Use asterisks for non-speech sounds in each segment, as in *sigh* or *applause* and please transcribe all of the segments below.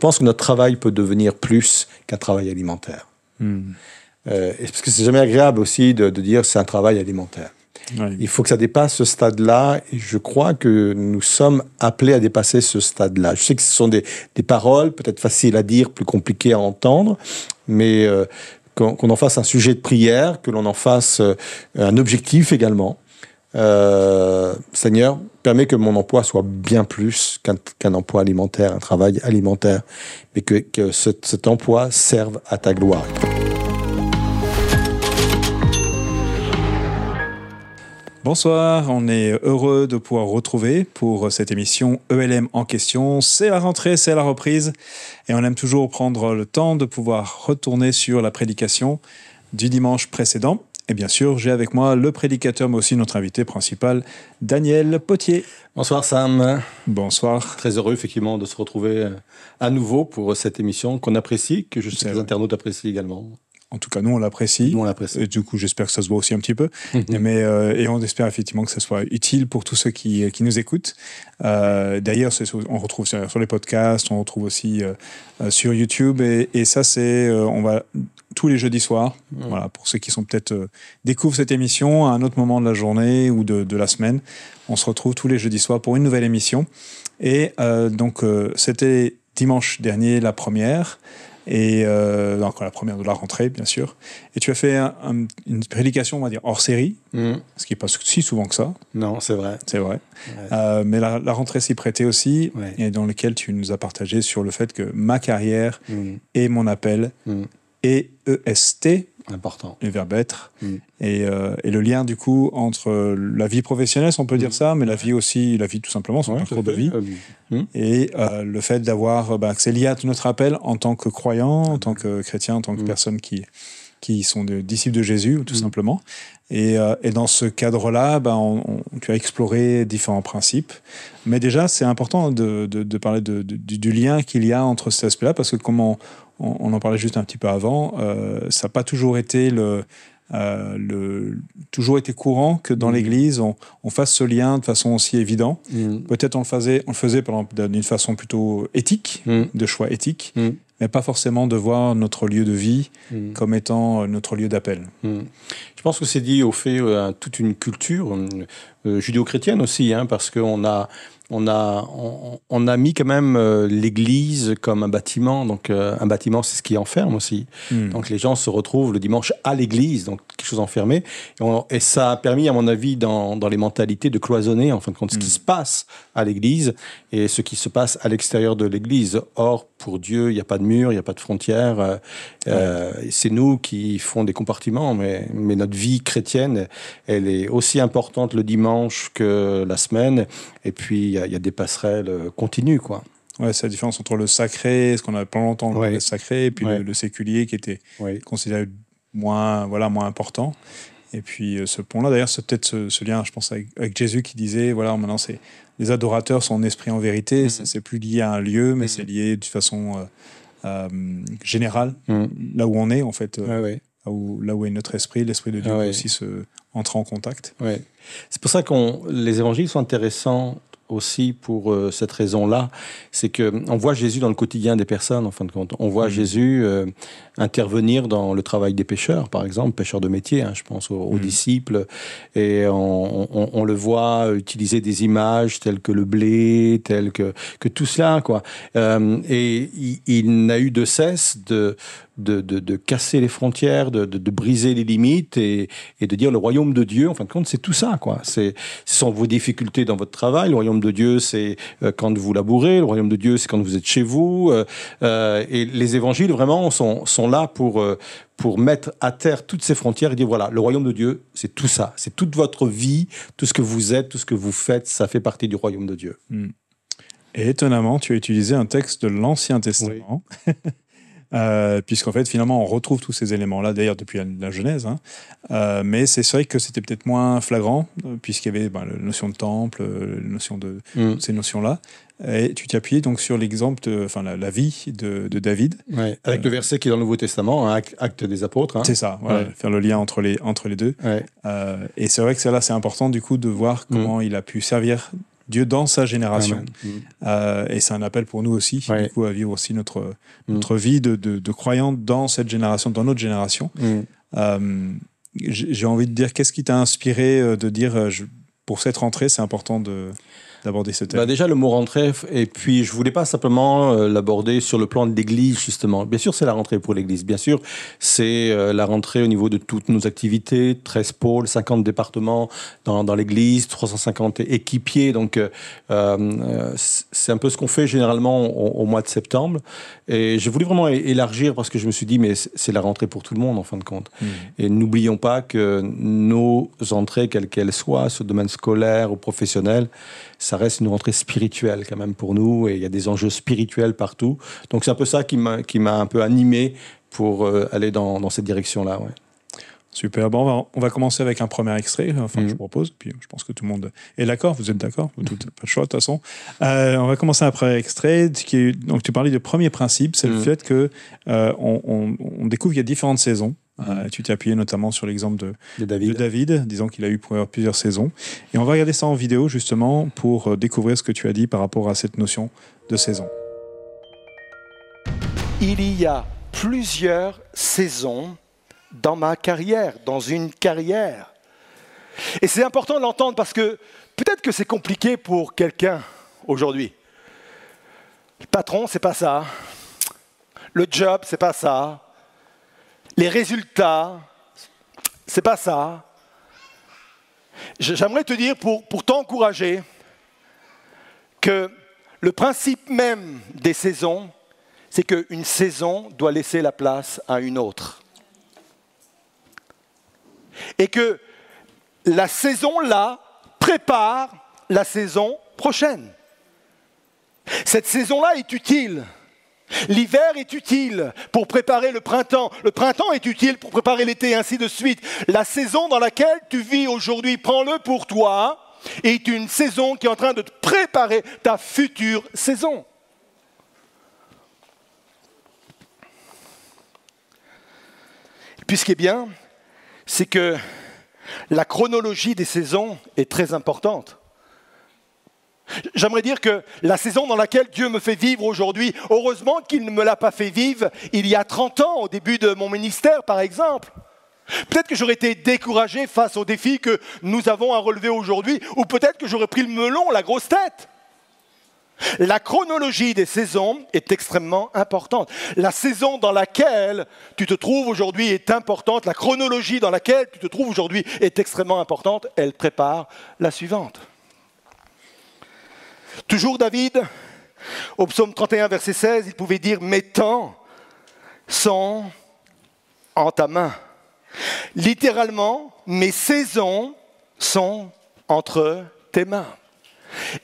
pense que notre travail peut devenir plus qu'un travail alimentaire. Hmm. Euh, parce que c'est jamais agréable aussi de, de dire c'est un travail alimentaire. Il faut que ça dépasse ce stade-là, et je crois que nous sommes appelés à dépasser ce stade-là. Je sais que ce sont des, des paroles peut-être faciles à dire, plus compliquées à entendre, mais euh, qu'on qu'on en fasse un sujet de prière, que l'on en fasse euh, un objectif également. Euh, Seigneur, permets que mon emploi soit bien plus qu'un emploi alimentaire, un travail alimentaire, mais que, que ce- cet emploi serve à ta gloire. Bonsoir, on est heureux de pouvoir retrouver pour cette émission ELM en question. C'est la rentrée, c'est la reprise et on aime toujours prendre le temps de pouvoir retourner sur la prédication du dimanche précédent. Et bien sûr, j'ai avec moi le prédicateur, mais aussi notre invité principal, Daniel Potier. Bonsoir Sam. Bonsoir. Très heureux effectivement de se retrouver euh, à nouveau pour cette émission qu'on apprécie, que je sais que les internautes apprécient également. En tout cas, nous, on l'apprécie. Nous on l'apprécie. Et du coup, j'espère que ça se voit aussi un petit peu. Mhm. Mais, euh, et on espère effectivement que ça soit utile pour tous ceux qui, qui nous écoutent. Euh, D'ailleurs, on retrouve sur, sur les podcasts, on retrouve aussi euh, sur YouTube. Et, et ça, c'est on va tous les jeudis soirs. Mhm. Voilà, pour ceux qui sont peut-être découvrent cette émission à un autre moment de la journée ou de, de la semaine, on se retrouve tous les jeudis soirs pour une nouvelle émission. Et donc, c'était dimanche dernier la première. Et euh, donc la première de la rentrée, bien sûr. Et tu as fait un- un- une prédication, on va dire, hors série, Mhm. ce qui n'est pas si souvent que ça, Non, c'est vrai. c'est vrai. Ouais. Euh, mais la, la rentrée s'y prêtait aussi, Ouais. et dans lequel tu nous as partagé sur le fait que ma carrière Mhm. et mon appel Mhm. est EST, Important. Mm. et, euh, et le lien du coup entre la vie professionnelle, si on peut dire Mm. ça, mais la vie aussi, la vie tout simplement, son Ouais, parcours de vie, Euh, mhm. et euh, le fait d'avoir, bah, c'est lié à tout notre appel en tant que croyant, en tant que chrétien, en tant que Mm. personne qui, qui sont des disciples de Jésus, tout Mm. simplement. Et, euh, et dans ce cadre-là, bah, on- on- tu as exploré différents principes. Mais déjà, c'est important de, de- de parler de- du, lien qu'il y a entre cet aspect-là, parce que comme on, on- on en parlait juste un petit peu avant, euh, ça n'a pas toujours été le... euh, le, toujours été courant que dans Mm. l'Église, on, on fasse ce lien de façon aussi évidente. Mhm. Peut-être on le faisait, on le faisait d'une façon plutôt éthique, Mhm. de choix éthique, mais pas forcément de voir notre lieu de vie comme étant euh, notre lieu d'appel. Je pense que c'est dit au fait à toute une culture euh, judéo-chrétienne aussi, hein, parce qu'on a, on a, on, on a mis quand même euh, l'Église comme un bâtiment. Donc euh, un bâtiment, c'est ce qui enferme aussi. Hmm. Donc les gens se retrouvent le dimanche à l'église, donc quelque chose enfermé. Et, on- et ça a permis, à mon avis, dans, dans les mentalités, de cloisonner en fin de compte ce qui Mm. se passe à l'église et ce qui se passe à l'extérieur de l'église. Or, pour Dieu, il n'y a pas de mur, il n'y a pas de frontières. Euh, euh, c'est nous qui font des compartiments, mais, mais notre vie chrétienne, elle est aussi importante le dimanche que la semaine. Et puis, il y, a- il y a des passerelles continues, quoi. Ouais, c'est la différence entre le sacré, ce qu'on a pendant longtemps Ouais. le sacré, et puis Ouais. le, le séculier qui était considéré moins, voilà, moins important. Et puis euh, ce pont-là, d'ailleurs, c'est peut-être ce, ce lien, je pense, avec, avec Jésus qui disait, voilà, maintenant, c'est les adorateurs sont en esprit en vérité, Mhm. c'est plus lié à un lieu, mais Mhm. c'est lié de façon euh, euh, générale, Mm. là où on est, en fait, euh, Ouais, là, où, là où est notre esprit, l'esprit de Dieu Ah peut aussi se entrer en contact. Ouais. C'est pour ça que les évangiles sont intéressants aussi pour euh, cette raison-là. C'est que on voit Jésus dans le quotidien des personnes, en fin de compte. On voit Mhm. Jésus euh, intervenir dans le travail des pêcheurs, par exemple, pêcheurs de métier, hein, je pense aux, aux Mhm. disciples. Et on, on- on le voit utiliser des images telles que le blé, telles que, que tout cela. Quoi. Euh, et il, il n'a eu de cesse de, de, de, de casser les frontières, de, de, briser les limites et, et de dire le royaume de Dieu, en fin de compte, c'est tout ça. Quoi. C'est, ce sont vos difficultés dans votre travail. Le royaume de Dieu, c'est euh, quand vous labourez. Le royaume de Dieu, c'est quand vous êtes chez vous. Euh, et les évangiles, vraiment, sont, sont là pour, euh, pour mettre à terre toutes ces frontières et dire voilà, le royaume de Dieu, c'est tout ça. C'est toute votre vie, tout ce que vous êtes, tout ce que vous faites, ça fait partie du royaume de Dieu. Et étonnamment, tu as utilisé un texte de l'Ancien Testament. *laughs* Euh, puisqu'en fait, finalement, on retrouve tous ces éléments-là, d'ailleurs, depuis la, la Genèse. hein. Euh, mais c'est vrai que c'était peut-être moins flagrant, euh, puisqu'il y avait ben, la notion de temple, la notion de Mm. ces notions-là. Et tu t'es appuyé donc sur l'exemple, enfin, la, la vie de, de David. Ouais. Avec le verset qui est dans le Nouveau Testament, hein, Acte- des Apôtres. hein. C'est ça, voilà, Ouais. faire le lien entre les, entre les deux. Ouais. Euh, et c'est vrai que c'est là, c'est important, du coup, de voir comment il a pu servir Dieu dans sa génération. Euh, et c'est un appel pour nous aussi, du coup, à vivre aussi notre, mm. notre vie de, de, de croyants dans cette génération, dans notre génération. Mm. Euh, j'ai envie de dire, qu'est-ce qui t'a inspiré euh, de dire, je, pour cette rentrée, c'est important de d'aborder ce thème bah Déjà, le mot rentrée, et puis je voulais pas simplement euh, l'aborder sur le plan de l'Église, justement. Bien sûr, c'est la rentrée pour l'Église. Bien sûr, c'est euh, la rentrée au niveau de toutes nos activités, 13 pôles, 50 départements dans, dans l'Église, 350 équipiers. Donc, euh, c'est un peu ce qu'on fait généralement au, mois de septembre. Et j'ai voulu vraiment élargir parce que je me suis dit, mais c'est la rentrée pour tout le monde, en fin de compte. Mmh. Et n'oublions pas que nos entrées, quelles qu'elles soient, sur le domaine scolaire ou professionnel, ça reste une rentrée spirituelle quand même pour nous et il y a des enjeux spirituels partout. Donc c'est un peu ça qui m'a un peu animé pour euh, aller dans, dans cette direction-là. Ouais. Super. Bon, on va, on va, commencer avec un premier extrait. Enfin, je mhm. propose. Puis je pense que tout le monde est d'accord. Vous êtes d'accord? Vous n'avez pas le choix, de toute façon. Euh, on va commencer un premier extrait. Qui est, donc, tu parlais de premier principe c'est le mhm. fait que euh, on, on, on, découvre qu'il y a différentes saisons. Euh, tu t'es appuyé notamment sur l'exemple de, de, David. de, David. disons qu'il a eu plusieurs saisons. Et on va regarder ça en vidéo justement pour euh, découvrir ce que tu as dit par rapport à cette notion de saison. Il y a plusieurs saisons dans ma carrière, dans une carrière. Et c'est important de l'entendre parce que peut-être que c'est compliqué pour quelqu'un aujourd'hui. Le patron, c'est pas ça. Le job, c'est pas ça les résultats, c'est pas ça. J'aimerais te dire, pour, pour t'encourager, que le principe même des saisons, c'est qu'une saison doit laisser la place à une autre. Et que la saison-là prépare la saison prochaine. Cette saison-là est utile L'hiver est utile pour préparer le printemps. Le printemps est utile pour préparer l'été, ainsi de suite. La saison dans laquelle tu vis aujourd'hui, prends-le pour toi, est une saison qui est en train de te préparer ta future saison. Puis ce qui est bien, c'est que la chronologie des saisons est très importante. J'aimerais dire que la saison dans laquelle Dieu me fait vivre aujourd'hui, heureusement qu'il ne me l'a pas fait vivre il y a 30 ans, au début de mon ministère par exemple. Peut-être que j'aurais été découragé face aux défis que nous avons à relever aujourd'hui, ou peut-être que j'aurais pris le melon, la grosse tête. La chronologie des saisons est extrêmement importante. La saison dans laquelle tu te trouves aujourd'hui est importante. La chronologie dans laquelle tu te trouves aujourd'hui est extrêmement importante. Elle prépare la suivante. Toujours David, au psaume 31, verset 16, il pouvait dire Mes temps sont en ta main. Littéralement, mes saisons sont entre tes mains.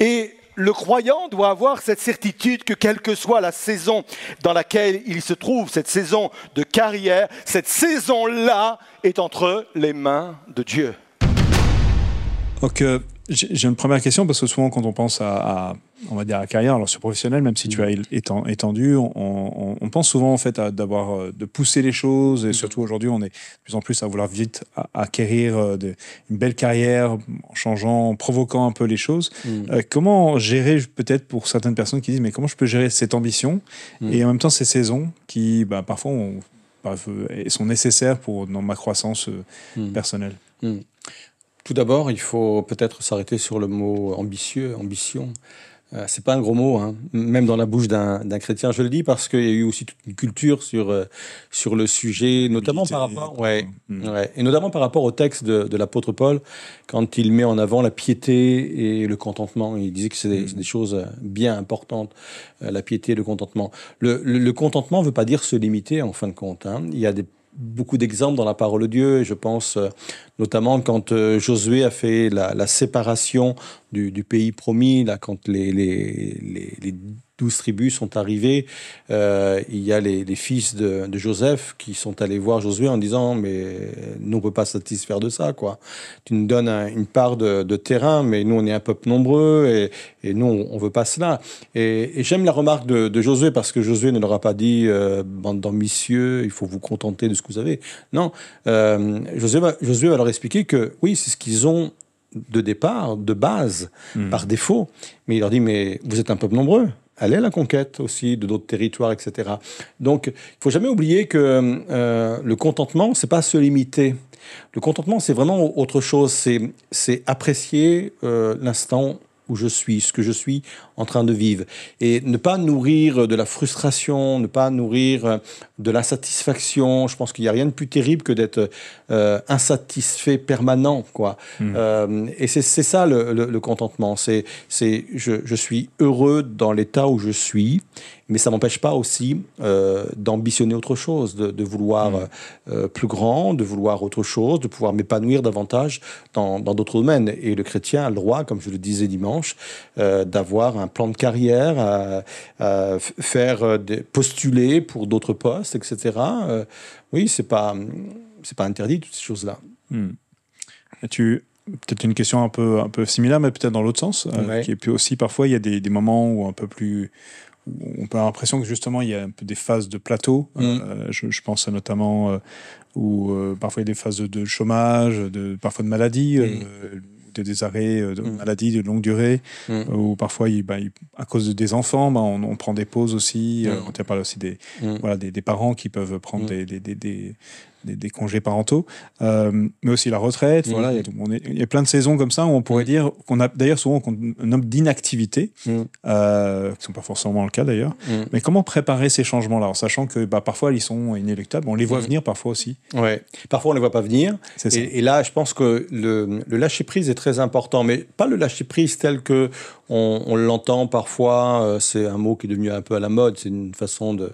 Et le croyant doit avoir cette certitude que quelle que soit la saison dans laquelle il se trouve, cette saison de carrière, cette saison-là est entre les mains de Dieu. Ok, j'ai une première question parce que souvent quand on pense à, on va dire à la carrière, alors sur professionnel, même si tu as étendu, on, on, pense souvent en fait d'avoir euh, de pousser les choses et mm. surtout aujourd'hui on est de plus en plus à vouloir vite acquérir euh, une belle carrière en changeant, en provoquant un peu les choses. Mm. Euh, comment gérer peut-être pour certaines personnes qui disent mais comment je peux gérer cette ambition mm. et en même temps ces saisons qui bah, parfois sont nécessaires pour dans ma croissance personnelle? Tout d'abord, il faut peut-être s'arrêter sur le mot ambitieux, ambition. Euh, c'est pas un gros mot, hein. même dans la bouche d'un chrétien. Je le dis parce qu'il y a eu aussi toute une culture sur euh, sur le sujet, notamment par rapport, ouais, ouais, et notamment par rapport au texte de, de l'apôtre Paul, quand il met en avant la piété et le contentement. Il disait que c'est des, mm. des, choses bien importantes, euh, la piété et le contentement. Le, le, le contentement veut pas dire se limiter en fin de compte. Hein. Il y a des beaucoup d'exemples dans la parole de Dieu, et je pense euh, notamment quand euh, Josué a fait la séparation du, pays promis, là, quand les, douze tribus sont arrivées. Euh, il y a les, fils de, Joseph qui sont allés voir Josué en disant mais nous on peut pas satisfaire de ça quoi. Tu nous donnes une part de, terrain mais nous on est un peuple nombreux et, et nous on, veut pas cela. Et, j'aime la remarque de, Josué parce que Josué ne leur a pas dit euh, bande d'ambitieux il faut vous contenter de ce que vous avez. Non, euh, Josué, Josué va leur expliquer que oui c'est ce qu'ils ont de départ, de base, par défaut. Mais il leur dit, mais vous êtes un peuple nombreux. Allez à la conquête aussi de d'autres territoires, etc. Donc, il faut jamais oublier que euh, le contentement, c'est pas se limiter. Le contentement, c'est vraiment autre chose. C'est, c'est apprécier euh, l'instant où je suis, ce que je suis en train de vivre. Et ne pas nourrir de la frustration, ne pas nourrir de l'insatisfaction. Je pense qu'il n'y a rien de plus terrible que d'être euh, insatisfait permanent. Quoi. Hmm. Euh, et c'est ça le, le- le contentement. C'est c'est je, je suis heureux dans l'état où je suis, mais ça m'empêche pas aussi euh, d'ambitionner autre chose, de, de vouloir Hmm. euh, plus grand, de vouloir autre chose, de pouvoir m'épanouir davantage dans d'autres domaines. Et le chrétien a le droit, comme je le disais dimanche, euh, d'avoir un plan de carrière, à, faire des, postuler pour d'autres postes, etc. Oui, c'est pas c'est pas interdit toutes ces choses-là. Et tu peut-être une question un peu un peu similaire, mais peut-être dans l'autre sens, Ouais. est puis aussi parfois il y a des, des moments où un peu plus on peut avoir l'impression que justement il y a un peu des phases de plateau. Mm. Euh, je, je pense à notamment euh, où euh, parfois il y a des phases de, de chômage, de parfois de maladie. de des arrêts de Mm. maladie de longue durée, Mm. où parfois, il- bah, il- à cause de- des enfants, bah, on, on prend des pauses aussi. Mm. on t'a parlé aussi des, Mm. voilà, des, des parents qui peuvent prendre Mm. des, des, des, des, congés parentaux, euh, mais aussi la retraite. Mm. Voilà, il y a- plein de saisons comme ça où on pourrait Mm. dire qu'on a d'ailleurs souvent qu'on nomme d'inactivité, Mm. euh, qui ne sont pas forcément le cas d'ailleurs. Mais comment préparer ces changements-là en sachant que bah, parfois ils sont inéluctables, on les voit venir parfois aussi. Ouais. Parfois, on ne les voit pas venir. Et, et là, je pense que le, le lâcher-prise est très important, mais pas le lâcher-prise tel que on, on l'entend parfois. euh, c'est un mot qui est devenu un peu à la mode. C'est une façon de,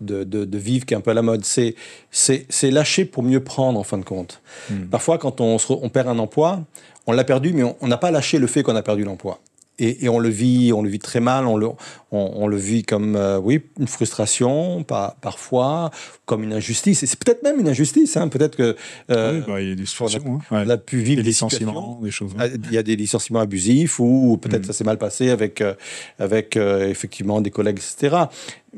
de, de- de vivre qui est un peu à la mode. C'est, c'est, c'est lâcher pour mieux prendre, en fin de compte. Mm. Parfois, quand on, on perd un emploi, on l'a perdu, mais on n'a pas lâché le fait qu'on a perdu l'emploi. Et, et on le vit, on le vit très mal. On le, on, on le vit comme, euh, oui, une frustration, pas, parfois, comme une injustice. Et c'est peut-être même une injustice. Hein. Peut-être que euh, oui, bah, il y a des on a- situations. hein. Ouais. on a pu vivre Des des licenciements, des choses. Ah, Il y a des licenciements abusifs ou peut-être Mm. ça s'est mal passé avec, euh, avec euh, effectivement des collègues, etc.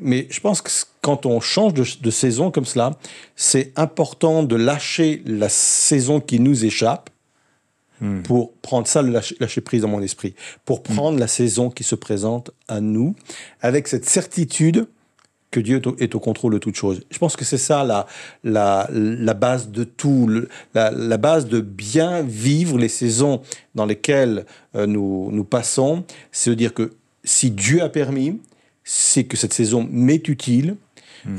Mais je pense que quand on change de, de saison comme cela, c'est important de lâcher la saison qui nous échappe Mm. pour prendre ça, le lâcher, lâcher prise dans mon esprit, pour prendre la saison qui se présente à nous avec cette certitude que Dieu est au, est au contrôle de toute chose. Je pense que c'est ça la, la, la base de tout, le- la, la base de bien vivre les saisons dans lesquelles euh, nous, nous passons, c'est de dire que si Dieu a permis, c'est que cette saison m'est utile,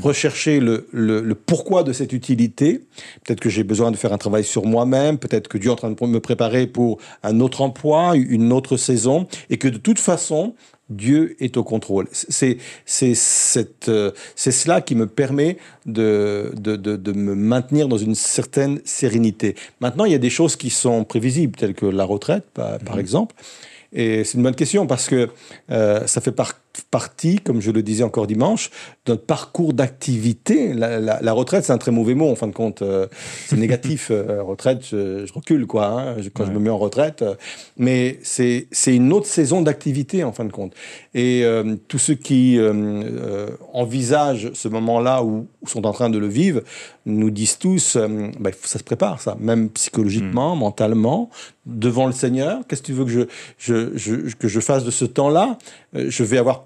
rechercher le, le, le pourquoi de cette utilité. Peut-être que j'ai besoin de faire un travail sur moi-même, peut-être que Dieu est en train de me préparer pour un autre emploi, une autre saison, et que de toute façon, Dieu est au contrôle. C'est c'est cette euh, c'est cela qui me permet de, de, de, de me maintenir dans une certaine sérénité. Maintenant, il y a des choses qui sont prévisibles, telles que la retraite, par, par exemple. Et c'est une bonne question parce que euh, ça fait par- partie, comme je le disais encore dimanche, notre parcours d'activité. La, la- la retraite, c'est un très mauvais mot, en fin de compte. Euh, c'est négatif. *laughs* euh, retraite, je, je recule, quoi, hein, je- quand je me mets en retraite. mais c'est une autre saison d'activité, en fin de compte. Et euh, tous ceux qui envisagent ce moment-là ou, sont en train de le vivre nous disent tous, bah, ça se prépare, ça, même psychologiquement, mentalement, devant le Seigneur. Qu'est-ce que tu veux que je, je, je- que je fasse de ce temps-là? Je vais avoir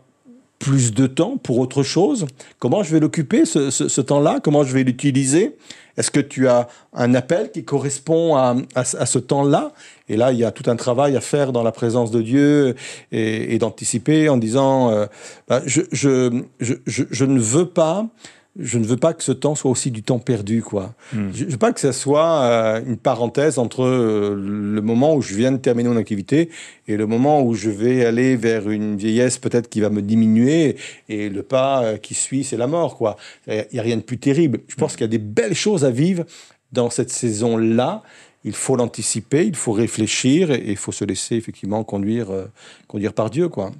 plus de temps pour autre chose? Comment je vais l'occuper, ce, ce- ce temps-là? Comment je vais l'utiliser? Est-ce que tu as un appel qui correspond à, à ce- temps-là? Et là, il y a tout un travail à faire dans la présence de Dieu et, et d'anticiper en disant, euh, bah, je, je, je, je ne veux pas... Je ne veux pas que ce temps soit aussi du temps perdu, quoi. Mm. Je ne veux pas que ce soit euh, une parenthèse entre euh, le moment où je viens de terminer mon activité et le moment où je vais aller vers une vieillesse peut-être qui va me diminuer et le pas euh, qui suit, c'est la mort, quoi. Il n'y a rien de plus terrible. Je pense qu'il y a des belles choses à vivre dans cette saison-là. Il faut l'anticiper, il faut réfléchir et il faut se laisser effectivement conduire, conduire par Dieu, quoi.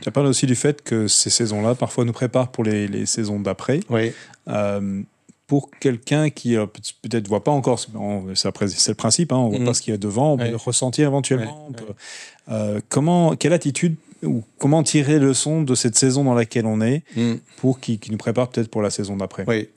Tu as parlé aussi du fait que ces saisons-là, parfois, nous préparent pour les, les saisons d'après. Oui. Euh, pour quelqu'un qui euh, peut- peut-être ne voit pas encore, c'est le principe, hein, on ne voit Mhm. pas ce qu'il y a devant, on peut Ouais. le ressentir éventuellement. Ouais, on peut- euh, comment, quelle attitude ou comment tirer leçon de cette saison dans laquelle on est Mm. pour qui, qui nous prépare peut-être pour la saison d'après? Oui.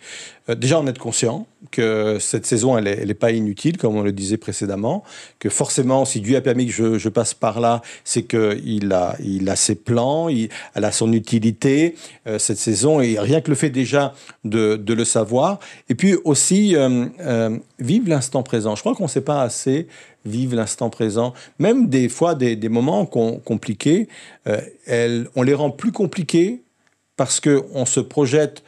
Euh, déjà, en être conscient. que cette saison, elle n'est pas inutile, comme on le disait précédemment, que forcément, si Dieu a permis que je, passe par là, c'est qu'il a, il a ses plans, il, elle a son utilité, euh, cette saison, et rien que le fait déjà de, le savoir. Et puis aussi, euh, euh, vivre l'instant présent. Je crois qu'on ne sait pas assez vivre l'instant présent. Même des fois, des, moments compliqués, on les rend plus compliqués parce qu'on se projette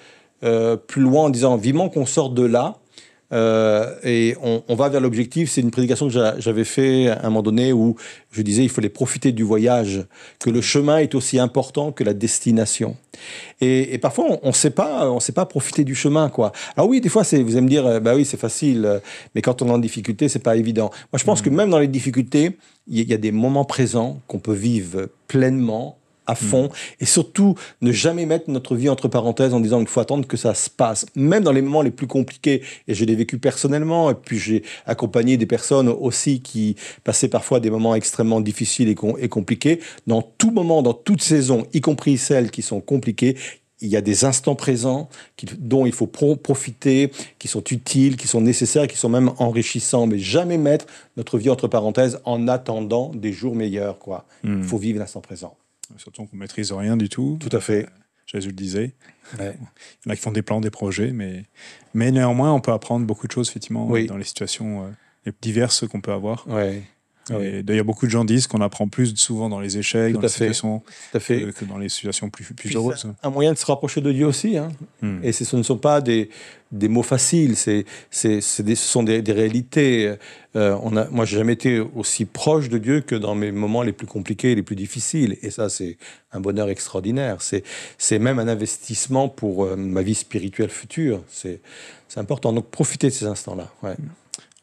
plus loin en disant vivement qu'on sort de là euh, et on, va vers l'objectif. C'est une prédication que j'avais fait à un moment donné où je disais il fallait profiter du voyage, que le chemin est aussi important que la destination. Et, parfois on ne sait pas, on sait pas profiter du chemin quoi. Alors oui, des fois c'est, vous allez me dire euh, bah oui c'est facile, mais quand on est en difficulté c'est pas évident. Moi je pense mmh. que même dans les difficultés, il y a des moments présents qu'on peut vivre pleinement à fond et surtout ne jamais mettre notre vie entre parenthèses en disant qu'il faut attendre que ça se passe même dans les moments les plus compliqués et je l'ai vécu personnellement et puis j'ai accompagné des personnes aussi qui passaient parfois des moments extrêmement difficiles et, et compliqués dans tout moment dans toute saison y compris celles qui sont compliquées il y a des instants présents dont il faut profiter, qui sont utiles, qui sont nécessaires, qui sont même enrichissants, mais jamais mettre notre vie entre parenthèses en attendant des jours meilleurs. Quoi. Il hmm. faut vivre l'instant présent. Surtout qu'on ne maîtrise rien du tout. Tout à fait. Euh, Jésus le disait. *laughs* Il y en a qui font des plans, des projets, mais, mais néanmoins, on peut apprendre beaucoup de choses, effectivement, dans les situations euh, diverses qu'on peut avoir. Ouais. D'ailleurs, beaucoup de gens disent qu'on apprend plus souvent dans les échecs, dans les situations, Que, dans les situations plus, plus heureuses. Un moyen de se rapprocher de Dieu aussi. Hein. Hmm. Et ce ne sont pas des, des mots faciles, c'est, c'est, ce sont des, des réalités. Euh, on a, moi, j'ai jamais été aussi proche de Dieu que dans mes moments les plus compliqués, les plus difficiles. Et ça, c'est un bonheur extraordinaire. C'est, c'est même un investissement pour euh, ma vie spirituelle future. C'est, c'est important. Donc, profitez de ces instants-là. Ouais.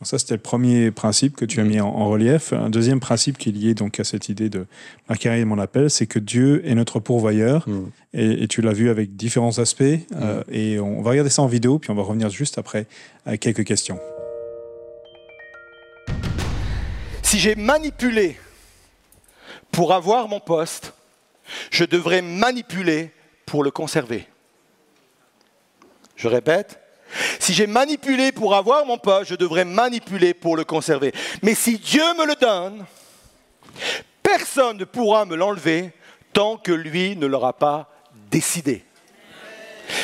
Ça, c'était le premier principe que tu as mis en, relief. Un deuxième principe qui est lié donc à cette idée de ma carrière et mon appel, c'est que Dieu est notre pourvoyeur. Mm. Et, tu l'as vu avec différents aspects. Euh, mm. et on va regarder ça en vidéo, puis on va revenir juste après avec quelques questions. Si j'ai manipulé pour avoir mon poste, je devrais manipuler pour le conserver. Je répète, si j'ai manipulé pour avoir mon poste, je devrais manipuler pour le conserver. Mais si Dieu me le donne, personne ne pourra me l'enlever tant que lui ne l'aura pas décidé.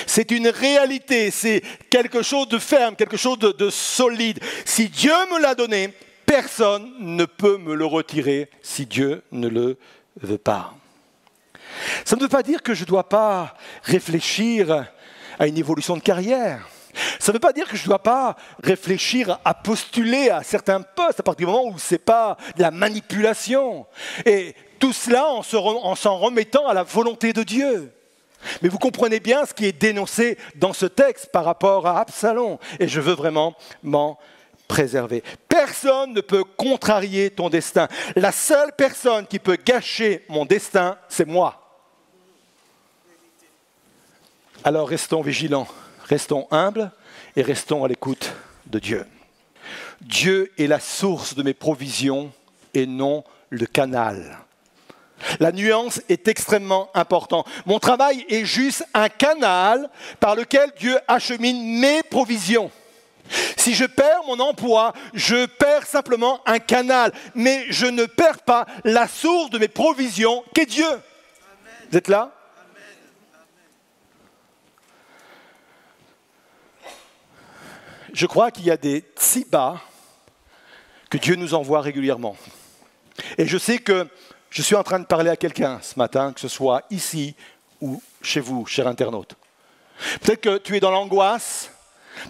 C'est une réalité, c'est quelque chose de ferme, quelque chose de, de solide. Si Dieu me l'a donné, personne ne peut me le retirer si Dieu ne le veut pas. Ça ne veut pas dire que je ne dois pas réfléchir à une évolution de carrière. Ça ne veut pas dire que je ne dois pas réfléchir à postuler à certains postes à partir du moment où ce n'est pas de la manipulation. Et tout cela en s'en remettant à la volonté de Dieu. Mais vous comprenez bien ce qui est dénoncé dans ce texte par rapport à Absalom. Et je veux vraiment m'en préserver. Personne ne peut contrarier ton destin. La seule personne qui peut gâcher mon destin, c'est moi. Alors restons vigilants. Restons humbles et restons à l'écoute de Dieu. Dieu est la source de mes provisions et non le canal. La nuance est extrêmement importante. Mon travail est juste un canal par lequel Dieu achemine mes provisions. Si je perds mon emploi, je perds simplement un canal, mais je ne perds pas la source de mes provisions qu'est Dieu. Vous êtes là? Je crois qu'il y a des bas que Dieu nous envoie régulièrement. Et je sais que je suis en train de parler à quelqu'un ce matin, que ce soit ici ou chez vous, cher internaute. Peut-être que tu es dans l'angoisse,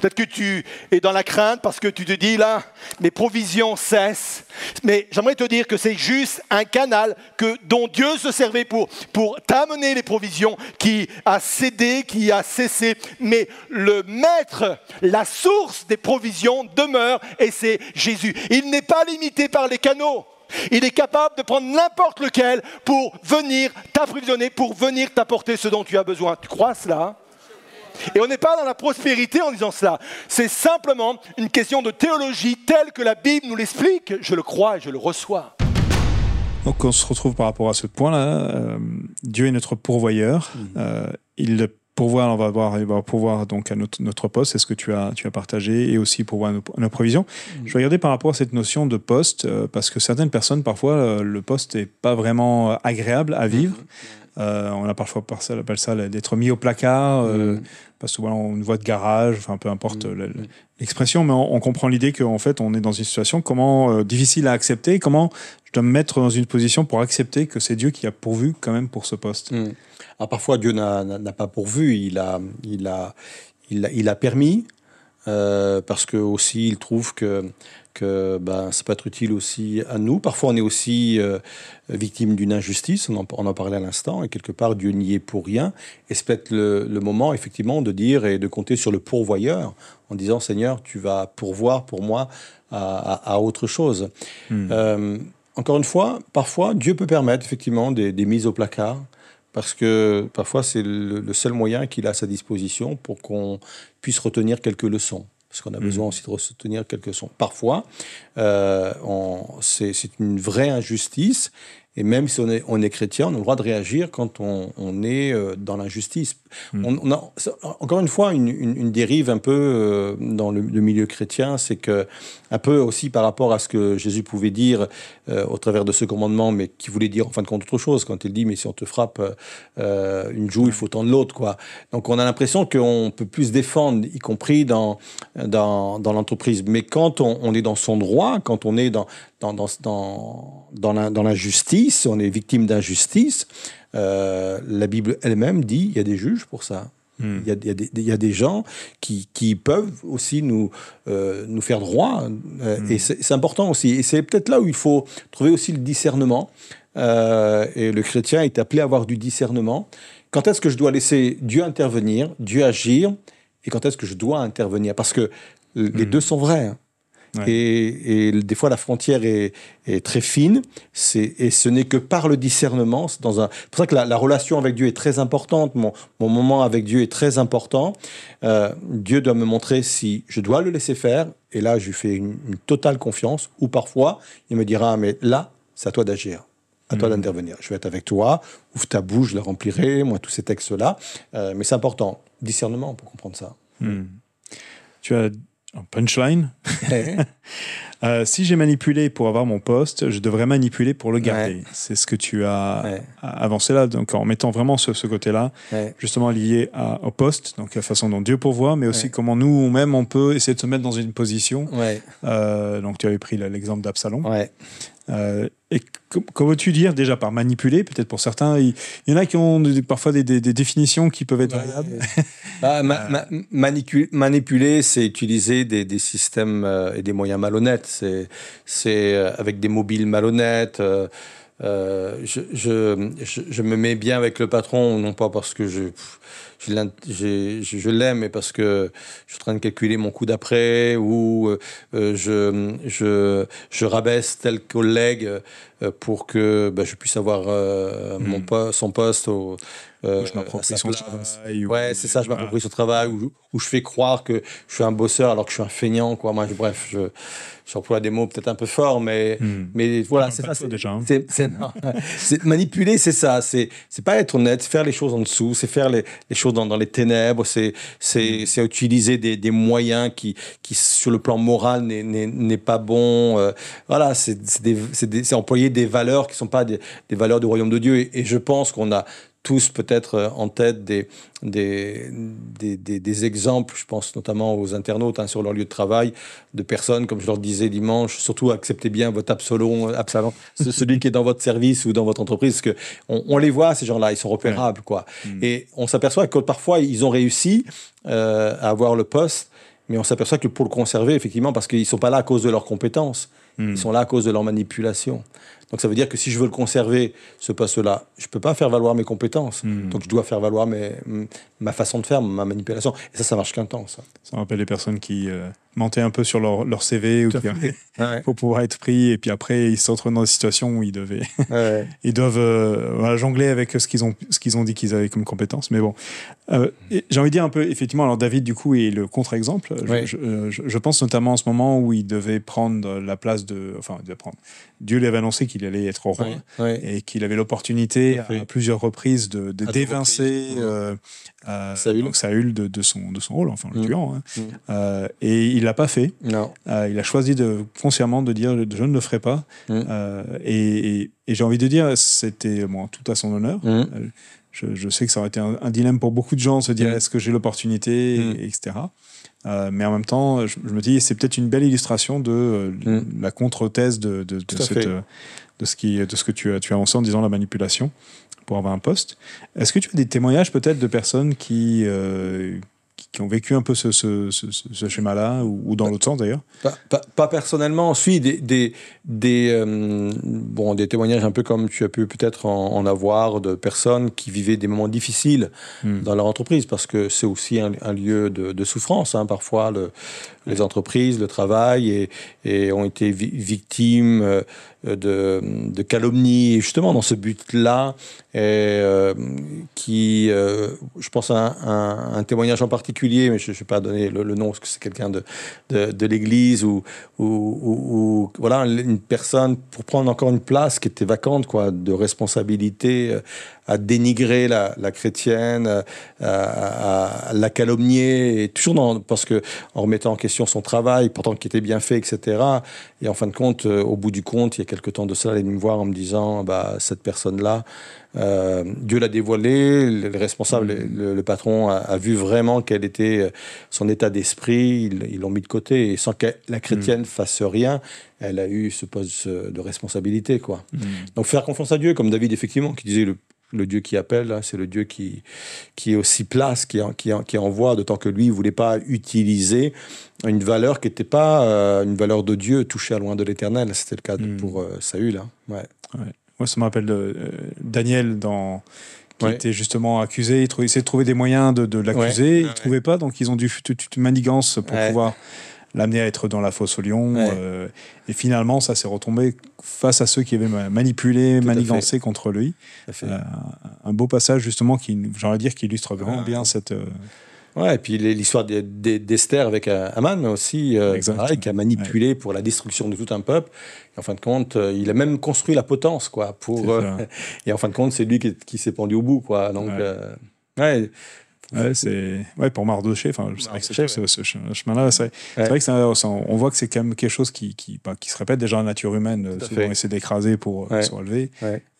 Peut-être que tu es dans la crainte parce que tu te dis là, mes provisions cessent. Mais j'aimerais te dire que c'est juste un canal que, dont Dieu se servait pour, pour t'amener les provisions qui a cédé, qui a cessé. Mais le maître, la source des provisions demeure et c'est Jésus. Il n'est pas limité par les canaux. Il est capable de prendre n'importe lequel pour venir t'approvisionner, pour venir t'apporter ce dont tu as besoin. Tu crois cela? Et on n'est pas dans la prospérité en disant cela. C'est simplement une question de théologie telle que la Bible nous l'explique. Je le crois et je le reçois. Donc on se retrouve par rapport à ce point-là. Euh, Dieu est notre pourvoyeur. Mhm. Euh, il pourvoir, on va voir, il va pourvoir donc à notre, notre poste, c'est ce que tu as, tu as partagé, et aussi pourvoir nos, nos provisions. Je vais regarder par rapport à cette notion de poste, euh, parce que certaines personnes, parfois, euh, le poste n'est pas vraiment agréable à vivre. Euh, on a parfois appelle ça d'être mis au placard, Mm. Parce que voilà, on une voie de garage, enfin peu importe Mm. le- le- l'expression, mais on, on comprend l'idée qu'en fait on est dans une situation comment euh, difficile à accepter, comment je dois me mettre dans une position pour accepter que c'est Dieu qui a pourvu quand même pour ce poste. Mm. Alors, parfois, Dieu n'a pas pourvu, il a, il a, il a, il a permis, euh, parce que aussi il trouve que, que ben, ça peut être utile aussi à nous. Parfois, on est aussi euh, victime d'une injustice, on en, on en parlait à l'instant, et quelque part, Dieu n'y est pour rien. Et c'est peut-être le, le moment, effectivement, de dire et de compter sur le pourvoyeur, en disant, Seigneur, tu vas pourvoir pour moi à, à- à autre chose. Hmm. Euh, encore une fois, parfois, Dieu peut permettre effectivement des, des mises au placard, parce que parfois, c'est le seul moyen qu'il a à sa disposition pour qu'on puisse retenir quelques leçons. Parce qu'on a Mhm. besoin aussi de retenir quelques leçons. Parfois, euh, c'est une vraie injustice. Et même si on est, on est chrétien, on a le droit de réagir quand on, on est euh, dans l'injustice. Mm. On, a, encore une fois, une, une- une dérive un peu euh, dans le, le milieu chrétien, c'est que, un peu aussi par rapport à ce que Jésus pouvait dire euh, au travers de ce commandement, mais qui voulait dire en fin de compte autre chose, quand il dit, mais si on te frappe euh, une joue, il faut tendre l'autre. quoi. Donc on a l'impression qu'on peut plus se défendre, y compris dans, dans, dans l'entreprise. Mais quand on, est dans son droit, quand on est dans, dans, dans, dans, dans la- dans l'injustice, on est victime d'injustice, euh, la Bible elle-même dit il y a des juges pour ça. Hmm. Il y, a, il y a des- il y a des gens qui, qui peuvent aussi nous, euh, nous faire droit. euh, Mm. Et c'est important aussi. Et c'est peut-être là où il faut trouver aussi le discernement. Euh, et le chrétien est appelé à avoir du discernement. Quand est-ce que je dois laisser Dieu intervenir, Dieu agir, et quand est-ce que je dois intervenir? Parce que les Mm. deux sont vrais. hein. Ouais. Et, et des fois, la frontière est, est très fine, et ce n'est que par le discernement. C'est un- pour ça que la, la relation avec Dieu est très importante. Mon, mon moment avec Dieu est très important. Euh, Dieu doit me montrer si je dois le laisser faire, et là, je lui fais une, une totale confiance, ou parfois, il me dira, mais là, c'est à toi d'agir. À toi Mhm. d'intervenir. Je vais être avec toi, ouvre ta bouche, je la remplirai, moi, tous ces textes-là. Euh, mais c'est important. Discernement pour comprendre ça. Hmm. Tu as punchline. *laughs* Euh, si j'ai manipulé pour avoir mon poste, je devrais manipuler pour le garder. C'est ce que tu as Ouais. avancé là, donc en mettant vraiment ce, ce côté-là, Ouais. justement lié à- au poste, donc la façon dont Dieu pourvoit, mais aussi comment nous-mêmes on peut essayer de se mettre dans une position. Euh, donc tu avais pris l'exemple d'Absalom. Euh, et que, veux-tu dire déjà par manipuler? Peut-être pour certains, il, y en a qui ont parfois des, des- des définitions qui peuvent être variables. Bah, ma- ma- manipu- manipuler, c'est utiliser des, des systèmes euh, et des moyens malhonnêtes. C'est, c'est euh, avec des mobiles malhonnêtes. Euh, je, je, je, je me mets bien avec le patron, non pas parce que je, je, l'aime, mais parce que je suis en train de calculer mon coup d'après ou euh, euh, je, je, je rabaisse tel collègue euh, pour que bah, je puisse avoir euh, mon Hmm. po- son poste au, je m'approprie son travail, ou- Ouais, c'est ça, je m'approprie son travail, ou, ou je fais croire que je suis un bosseur alors que je suis un feignant, quoi. Moi, je- bref, je, j'emploie des mots peut-être un peu forts, mais, Hmm. mais voilà, c'est ça. c'est- déjà, hein. c'est- c'est- non. *laughs* C'est- manipuler, c'est ça. C'est, c'est pas être honnête, c'est faire les choses en dessous, c'est faire les, les choses dans, dans les ténèbres, c'est, c'est, c'est utiliser des, des moyens qui, qui, sur le plan moral, n'est, n'est, n'est pas bon. euh, voilà, c'est, c'est, des- c'est des- c'est employer des valeurs qui sont pas des, des valeurs du royaume de Dieu. Et, et je pense qu'on a tous peut-être euh, en tête des, des, des, des- des exemples, je pense notamment aux internautes hein, sur leur lieu de travail, de personnes, comme je leur disais dimanche, surtout acceptez bien votre Absalom, Absalom *laughs* ce- celui qui est dans votre service ou dans votre entreprise, parce que on, les voit, ces gens-là, ils sont repérables. Quoi. Mm. Et on s'aperçoit que parfois, ils ont réussi euh, à avoir le poste, mais on s'aperçoit que pour le conserver, effectivement, parce qu'ils ne sont pas là à cause de leurs compétences, Hmm. ils sont là à cause de leur manipulation. Donc ça veut dire que si je veux le conserver, ce poste-là, je ne peux pas faire valoir mes compétences. Hmm. Donc je dois faire valoir mes, ma façon de faire, ma manipulation. Et ça, ça marche qu'un temps, ça. Ça me rappelle les personnes qui euh, mentaient un peu sur leur, leur CV ou qui. Ouais, pour pouvoir être pris et puis après ils se retrouvent dans des situations où ils devaient ouais. *laughs* ils doivent euh, voilà, jongler avec ce qu'ils ont ce qu'ils ont dit qu'ils avaient comme compétences mais bon Euh, j'ai envie de dire un peu effectivement alors David du coup est le contre-exemple Je- Ouais. je, je- je pense notamment en ce moment où il devait prendre la place de enfin il devait prendre Dieu lui avait annoncé qu'il allait être roi Ouais, ouais. et qu'il avait l'opportunité à plusieurs reprises de, d'évincer euh, euh, Saül. de, de son, de son rôle, enfin le Mm. tuant. hein. Mm. Euh, et il l'a pas fait. Non. Euh, il a choisi de, foncièrement de dire je ne le ferai pas. Mm. Et et- et j'ai envie de dire, c'était bon, tout à son honneur. Je, je sais que ça aurait été un, un dilemme pour beaucoup de gens, se dire est-ce que j'ai l'opportunité, et- etc. Euh, mais en même temps, je, je me dis c'est peut-être une belle illustration de euh, Mm. la contre-thèse de, cette, euh, de ce, qui, de ce que tu as, tu as avancé en disant la manipulation pour avoir un poste. Est-ce que tu as des témoignages peut-être de personnes qui, euh, qui, ont vécu un peu ce, ce, ce, ce- ce schéma-là, ou, ou dans l'autre sens d'ailleurs? Pas, pas- pas personnellement, si des, des, des, euh, bon, des témoignages un peu comme tu as pu peut-être en, en avoir de personnes qui vivaient des moments difficiles Hmm. dans leur entreprise, parce que c'est aussi un, un lieu de, de souffrance, hein, parfois, le- les entreprises, le travail, et, et ont été vi- victimes euh, de, de calomnies, justement dans ce but-là, euh, qui, euh, je pense à un, témoignage en particulier, mais je ne vais pas donner le, nom, parce que c'est quelqu'un de, de, de l'Église, ou, ou, voilà, une personne, pour prendre encore une place qui était vacante, quoi, de responsabilité, à dénigrer la, la chrétienne, euh, à, à la calomnier, et toujours dans, parce que en remettant en question son travail, pourtant qui était bien fait, etc. Et en fin de compte, euh, au bout du compte, il y a quelque temps de cela, elle est venue me voir en me disant, bah, cette personne-là, euh, Dieu l'a dévoilé, le, le responsable, le, le patron a, a vu vraiment quel était euh, son état d'esprit, ils ils l'ont mis de côté, et sans que la chrétienne fasse rien, elle a eu ce poste de responsabilité, quoi. Donc faire confiance à Dieu, comme David effectivement qui disait le, le Dieu qui appelle, hein, c'est le Dieu qui, qui est aussi place, qui, en- qui, en- qui envoie, d'autant que lui, il voulait pas utiliser une valeur qui n'était pas euh, une valeur de Dieu touchée à loin de l'éternel. C'était le cas de- Mm. pour euh, Saül. hein. Ouais. Moi, ça me rappelle euh, Daniel dans qui Ouais. était justement accusé. Il, trouvait, essayait de trouver des moyens de, de l'accuser. Ouais. Ils ne Ouais. trouvaient pas, donc ils ont dû toute toute une manigance pour Ouais. pouvoir l'amener à être dans la fosse au lion. Ouais. euh, et finalement, ça s'est retombé face à ceux qui avaient ma- manipulé, Tout manigancé contre lui. Euh, un beau passage justement qui, de dire, qui illustre vraiment bien cette. euh, Ouais, et puis l'histoire d'E- d'E- d'Esther avec euh, Aman aussi, pareil, qui a manipulé pour la destruction de tout un peuple. Et en fin de compte, il a même construit la potence, quoi. Pour, *laughs* et en fin de compte, c'est lui qui, qui s'est pendu au bout, quoi. Donc, Ouais. Ouais, c'est ouais pour Mardoché. Enfin, c'est vrai que c'est- Mardochée, ce, ce che- chemin-là, c'est Ouais. vrai que on voit que c'est quand même quelque chose qui, qui, bah, qui se répète déjà en nature humaine. Souvent, on essaie d'écraser pour Ouais. se relever.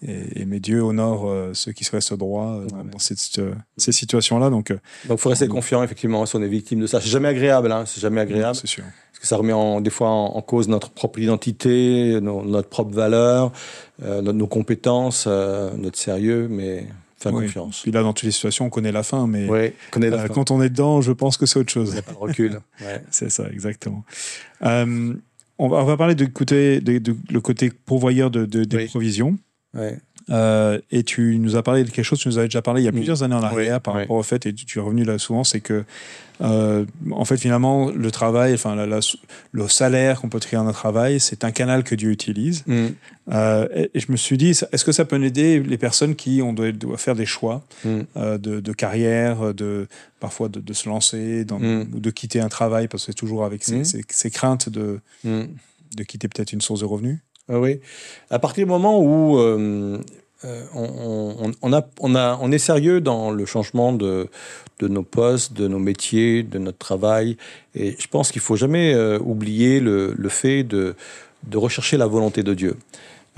Et, et mais Dieu honore euh, ceux qui se restent droits euh, dans, cette, euh, ces situations-là. Donc, euh, Donc, faut rester confiant, effectivement, si on est victime de ça. C'est jamais agréable, hein. C'est jamais agréable. c'est sûr. Parce que ça remet en, des fois en, en cause notre propre identité, notre propre valeur, euh, nos, nos compétences, euh, notre sérieux, mais faire Oui. confiance. Puis là, dans toutes les situations, on connaît la fin, mais Oui, connais la euh, fin. quand on est dedans, je pense que c'est autre chose. Il n'y a pas de recul. *laughs* Ouais. C'est ça, exactement. Euh, on, va, on va parler de côté, de, de- le côté pourvoyeur de, de- des Oui. provisions. Ouais. Euh, et tu nous as parlé de quelque chose, tu nous avais déjà parlé il y a Mm. plusieurs années en arrière Oui, par oui. rapport au fait, et tu, tu es revenu là souvent, c'est que, euh, en fait, finalement, le travail, enfin, la- la- le salaire qu'on peut tirer dans un travail, c'est un canal que Dieu utilise. Mm. Euh, et, et je me suis dit, est-ce que ça peut aider les personnes qui on doit, faire des choix Mm. de, de carrière, de, parfois de, de se lancer, dans- Mm. ou de quitter un travail, parce que c'est toujours avec ces, ces- ces craintes de, de quitter peut-être une source de revenus? Oui. À partir du moment où euh, euh, on, on- on a, on, a, on est sérieux dans le changement de, de nos postes, de nos métiers, de notre travail, et je pense qu'il faut jamais euh, oublier le, le fait de, de rechercher la volonté de Dieu.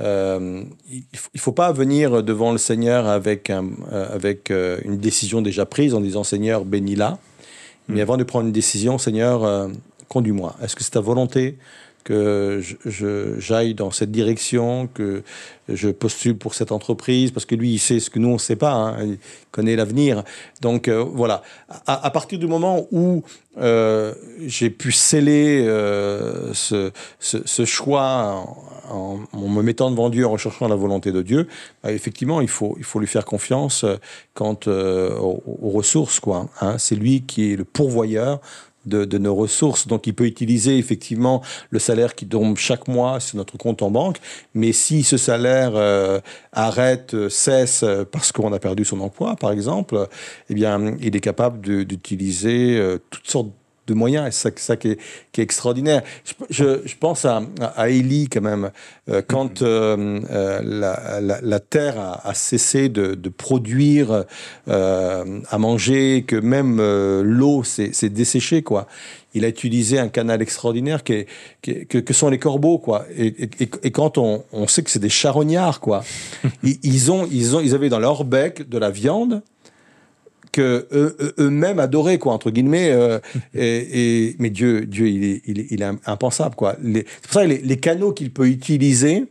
Euh, il ne faut pas venir devant le Seigneur avec, un, euh, avec euh, une décision déjà prise en disant Seigneur, bénis-la. Mais Mm. avant de prendre une décision, Seigneur, conduis-moi. Est-ce que c'est ta volonté que j'aille dans cette direction, que je postule pour cette entreprise, parce que lui, il sait ce que nous, on ne sait pas, hein, il connaît l'avenir. Donc euh, voilà, à, partir du moment où euh, j'ai pu sceller euh, ce, ce- choix en, me mettant devant Dieu, en recherchant la volonté de Dieu, bah, effectivement, il faut, il faut lui faire confiance quant aux, ressources. hein. C'est lui qui est le pourvoyeur de, nos ressources. Donc, il peut utiliser effectivement le salaire qui tombe chaque mois sur notre compte en banque. Mais si ce salaire euh, arrête, euh, cesse euh, parce qu'on a perdu son emploi, par exemple, eh bien, il est capable d'utiliser toutes sortes de moyens. Et c'est ça, ça qui, est, qui, est, extraordinaire. Je, je, pense à, à Élie quand même. Euh, quand euh, euh, la, la, la, terre a, a cessé de, de produire à manger, que même l'eau s'est desséchée, quoi il a utilisé un canal extraordinaire qui est, qui est, que, que, sont les corbeaux, quoi. Et, et, et quand on, on, sait que c'est des charognards, quoi, *laughs* ils, ils, ont, ils, ont, ils avaient dans leur bec de la viande que eux-mêmes adoraient, quoi, entre guillemets. Euh, *laughs* et, et, mais Dieu, Dieu, il est, il est, il est impensable, quoi. C'est pour ça que les, les canaux qu'il peut utiliser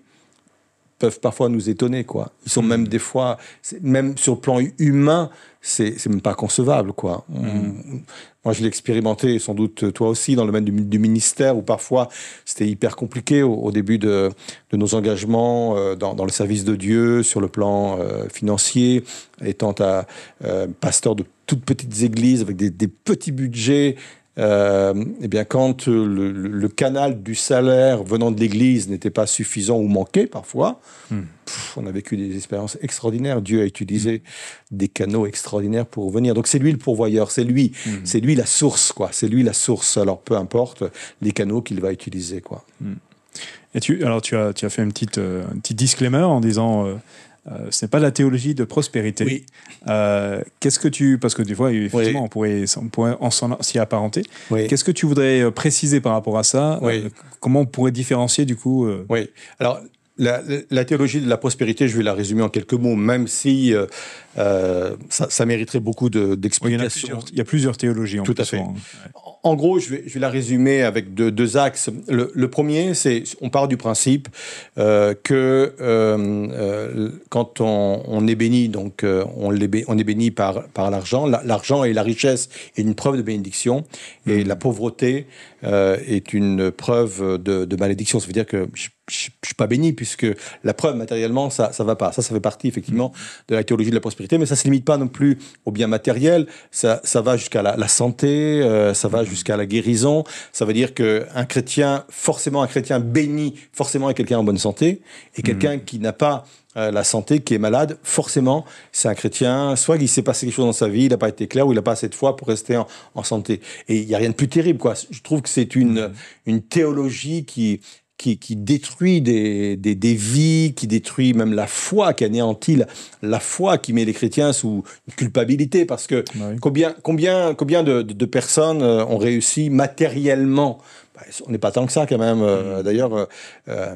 peuvent parfois nous étonner, quoi. Ils sont mmh. même des fois, même sur le plan humain, c'est même pas concevable, quoi. Mmh. Moi, je l'ai expérimenté, sans doute toi aussi, dans le domaine du, du ministère, où parfois c'était hyper compliqué au, au début de, de, nos engagements euh, dans, dans, le service de Dieu, sur le plan euh, financier, étant à, euh, pasteur de toutes petites églises avec des, des petits budgets, eh bien, quand le, le, canal du salaire venant de l'Église n'était pas suffisant ou manquait parfois, hmm. pff, on a vécu des expériences extraordinaires. Dieu a utilisé hmm. des canaux extraordinaires pour venir. Donc c'est lui le pourvoyeur, c'est lui, hmm. c'est lui la source, quoi. C'est lui la source. Alors peu importe les canaux qu'il va utiliser, quoi. Et tu, alors tu as, tu as fait une petite, euh, un petit disclaimer en disant. Euh euh, ce n'est pas la théologie de prospérité. Oui. Euh, qu'est-ce que tu, parce que des fois, effectivement, oui. on pourrait, on pourrait s'y apparenter. Oui. Qu'est-ce que tu voudrais euh, préciser par rapport à ça? Oui. euh, Comment on pourrait différencier du coup. Oui. Alors. La, la, théologie de la prospérité, je vais la résumer en quelques mots, même si euh, ça, ça, mériterait beaucoup d'explications. De, il, il, y a plusieurs théologies. En Tout à fait. Hein. En gros, je vais, je vais, la résumer avec deux, deux axes. Le, le premier, c'est on part du principe euh, que euh, quand on, on, est béni, donc on, est, on est béni par, par l'argent. L'argent et la richesse est une preuve de bénédiction, et mmh. la pauvreté est une preuve de, de, malédiction. Ça veut dire que je, je suis pas béni puisque la preuve matériellement ça ça va pas. Ça ça fait partie effectivement de la théologie de la prospérité, mais ça se limite pas non plus au bien matériel. Ça ça va jusqu'à la, la, santé, euh, ça va jusqu'à la guérison. Ça veut dire que un chrétien, forcément un chrétien béni, forcément est quelqu'un en bonne santé, et quelqu'un mmh. qui n'a pas euh, la santé, qui est malade, forcément, c'est un chrétien, soit il s'est passé quelque chose dans sa vie, il n'a pas été clair, ou il n'a pas assez de foi pour rester en, en santé. Et il n'y a rien de plus terrible, quoi. Je trouve que c'est une, mmh. une théologie qui, qui, qui détruit des, des, des, vies, qui détruit même la foi, qui anéantit la, la, foi, qui met les chrétiens sous culpabilité. Parce que oui. combien, combien, combien de, de, de, personnes euh, ont réussi matériellement? Bah, On n'est pas tant que ça quand même. Mmh. D'ailleurs, euh,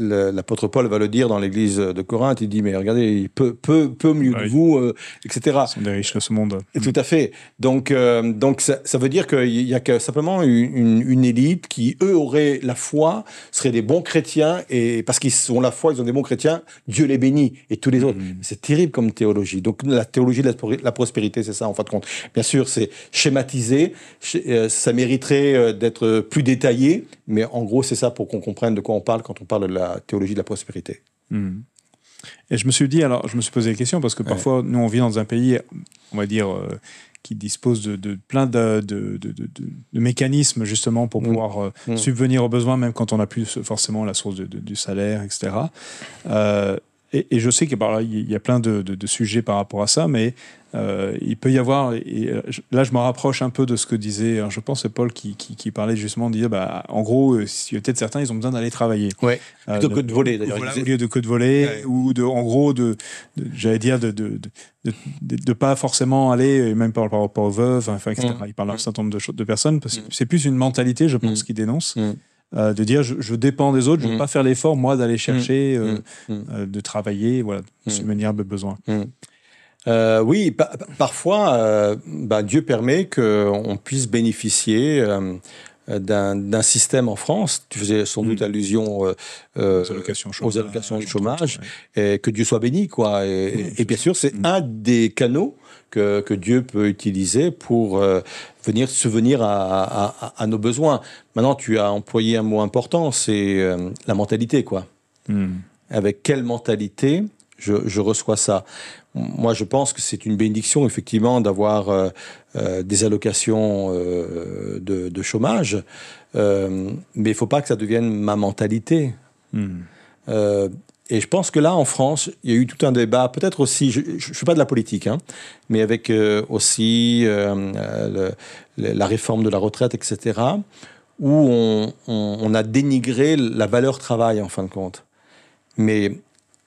l'apôtre Paul va le dire dans l'église de Corinthe, il dit, mais regardez, peu, peu, peu mieux oui. que vous, euh, etc. Ils sont des riches de ce monde. Tout à fait. Donc, euh, donc ça, ça, veut dire qu'il n'y a que simplement une, une, élite qui, eux, auraient la foi, seraient des bons chrétiens, et parce qu'ils ont la foi, ils ont des bons chrétiens, Dieu les bénit, et tous les autres. Mmh. C'est terrible comme théologie. Donc, la théologie de la, la prospérité, c'est ça, en fin de compte. Bien sûr, c'est schématisé, euh, ça mériterait d'être plus détaillé, mais en gros, c'est ça pour qu'on comprenne de quoi on parle quand on parle de la théologie de la prospérité. Mmh. Et je me suis dit, alors, je me suis posé la question parce que parfois, ouais. nous, on vit dans un pays, on va dire, euh, qui dispose de, de plein de, de, de, mécanismes justement pour mmh. pouvoir euh, mmh. subvenir aux besoins, même quand on n'a plus forcément la source du salaire, etc. Euh, et, et, je sais qu'il y a plein de, sujets par rapport à ça, mais euh, il peut y avoir, et euh, là je me rapproche un peu de ce que disait, je pense Paul qui, qui, qui, parlait justement, disait, bah, en gros, euh, il y a peut-être certains, ils ont besoin d'aller travailler. Ouais, plutôt euh, que de voler d'ailleurs. Voilà, au lieu de que de voler, ouais. ou de, en gros, de, de j'allais dire, de, de, de, de, pas forcément aller, même par rapport aux veuves, enfin, etc. Mmh. Il parle d'un mmh. certain nombre de, de personnes, parce que mmh. c'est plus une mentalité, je pense, mmh. qu'il dénonce. Euh, de dire je, je, dépends des autres, je ne veux pas faire l'effort moi d'aller chercher, euh, euh, de travailler, voilà, de subvenir de besoins. Euh, oui, pa parfois, euh, bah, Dieu permet qu'on puisse bénéficier euh, d'un système en France. Tu faisais sans doute mmh. allusion aux allocations, aux allocations de chômage, ouais. et que Dieu soit béni, quoi. Et, mmh. et bien sûr, c'est mmh. un des canaux que, que, Dieu peut utiliser pour euh, venir subvenir à, à, à, nos besoins. Maintenant, tu as employé un mot important, c'est euh, la mentalité, quoi. Mm. Avec quelle mentalité je, je, reçois ça Moi, je pense que c'est une bénédiction, effectivement, d'avoir euh, euh des allocations euh, de, de, chômage, mais il ne faut pas que ça devienne ma mentalité. Mm. et je pense que là, en France, il y a eu tout un débat, peut-être aussi, je ne suis pas de la politique, hein, mais avec aussi le, la réforme de la retraite, etc., où on, on, a dénigré la valeur travail, en fin de compte. Mais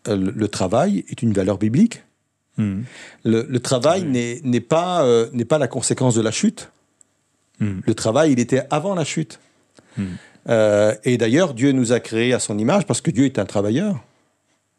le, travail est une valeur biblique. Hmm. Le, le, travail n'est pas, n'est pas la conséquence de la chute. Hmm. Le travail, il était avant la chute. Hmm. et d'ailleurs, Dieu nous a créés à son image parce que Dieu est un travailleur.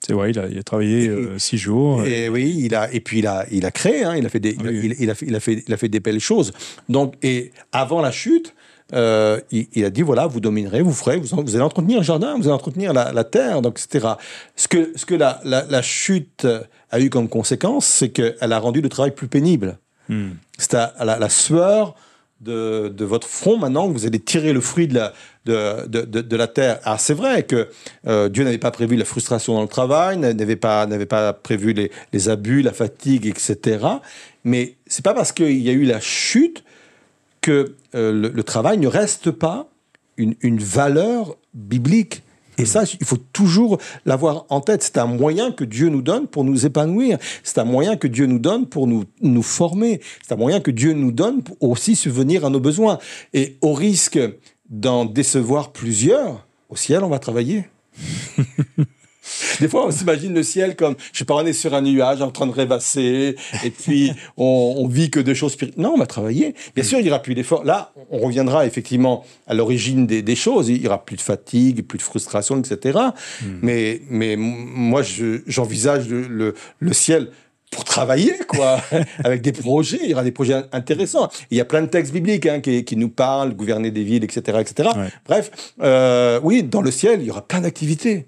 C'est vrai, il a, il a travaillé euh, six jours. Et oui, il a, et puis il a, il a créé, hein, il, a fait des, il, a fait, il, a fait, il a fait des belles choses. Donc, et avant la chute, euh, il, a dit voilà, vous dominerez, vous ferez, vous, vous allez entretenir le jardin, vous allez entretenir la, terre, donc, etc. Ce que, ce que la, la, chute a eu comme conséquence, c'est qu'elle a rendu le travail plus pénible. Hmm. C'est la, la, sueur de, de, votre front maintenant que vous allez tirer le fruit de la, de, de, de, la terre. Alors c'est vrai que euh, Dieu n'avait pas prévu la frustration dans le travail, n'avait pas, n'avait pas prévu les, les, abus, la fatigue, etc. Mais c'est pas parce qu'il y a eu la chute que euh, le, travail ne reste pas une, une valeur biblique. Et ça, il faut toujours l'avoir en tête. C'est un moyen que Dieu nous donne pour nous épanouir. C'est un moyen que Dieu nous donne pour nous, nous former. C'est un moyen que Dieu nous donne pour aussi subvenir à nos besoins. Et au risque d'en décevoir plusieurs, au ciel, on va travailler. *laughs* *laughs* Des fois, on s'imagine le ciel comme, je sais pas, on est sur un nuage en train de rêvasser, et puis on, vit que de choses spirituelles. Non, on va travailler. Bien sûr, il n'y aura plus d'efforts. Là, on reviendra effectivement à l'origine des, choses. Il n'y aura plus de fatigue, plus de frustration, etc. Hmm. Mais, mais moi, j'envisage le, le ciel pour travailler, quoi, *laughs* avec des projets. Il y aura des projets intéressants. Il y a plein de textes bibliques hein, qui, qui, nous parlent, gouverner des villes, etc., etc. Bref, euh, oui, dans le ciel, il y aura plein d'activités.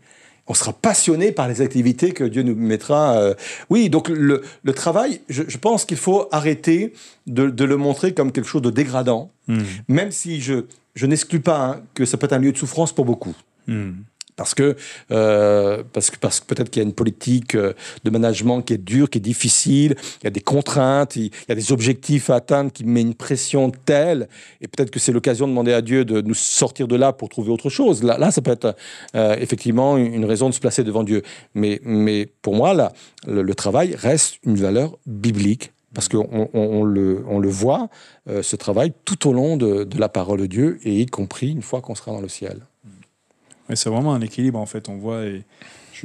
On sera passionné par les activités que Dieu nous mettra. Euh, Oui, donc le, le travail, je, je pense qu'il faut arrêter de, de, le montrer comme quelque chose de dégradant, hmm. même si je, je n'exclus pas hein, que ça peut être un lieu de souffrance pour beaucoup. Hmm parce que euh, parce que parce que peut-être qu'il y a une politique euh, de management qui est dure, qui est difficile, il y a des contraintes, il y a des objectifs à atteindre qui met une pression telle, et peut-être que c'est l'occasion de demander à Dieu de nous sortir de là pour trouver autre chose. Là, ça peut être euh, effectivement une raison de se placer devant Dieu. Mais mais pour moi là, le, travail reste une valeur biblique parce qu'on on, le, on le voit, ce travail, tout au long de, de la parole de Dieu, et y compris une fois qu'on sera dans le ciel c'est vraiment un équilibre en fait. On voit et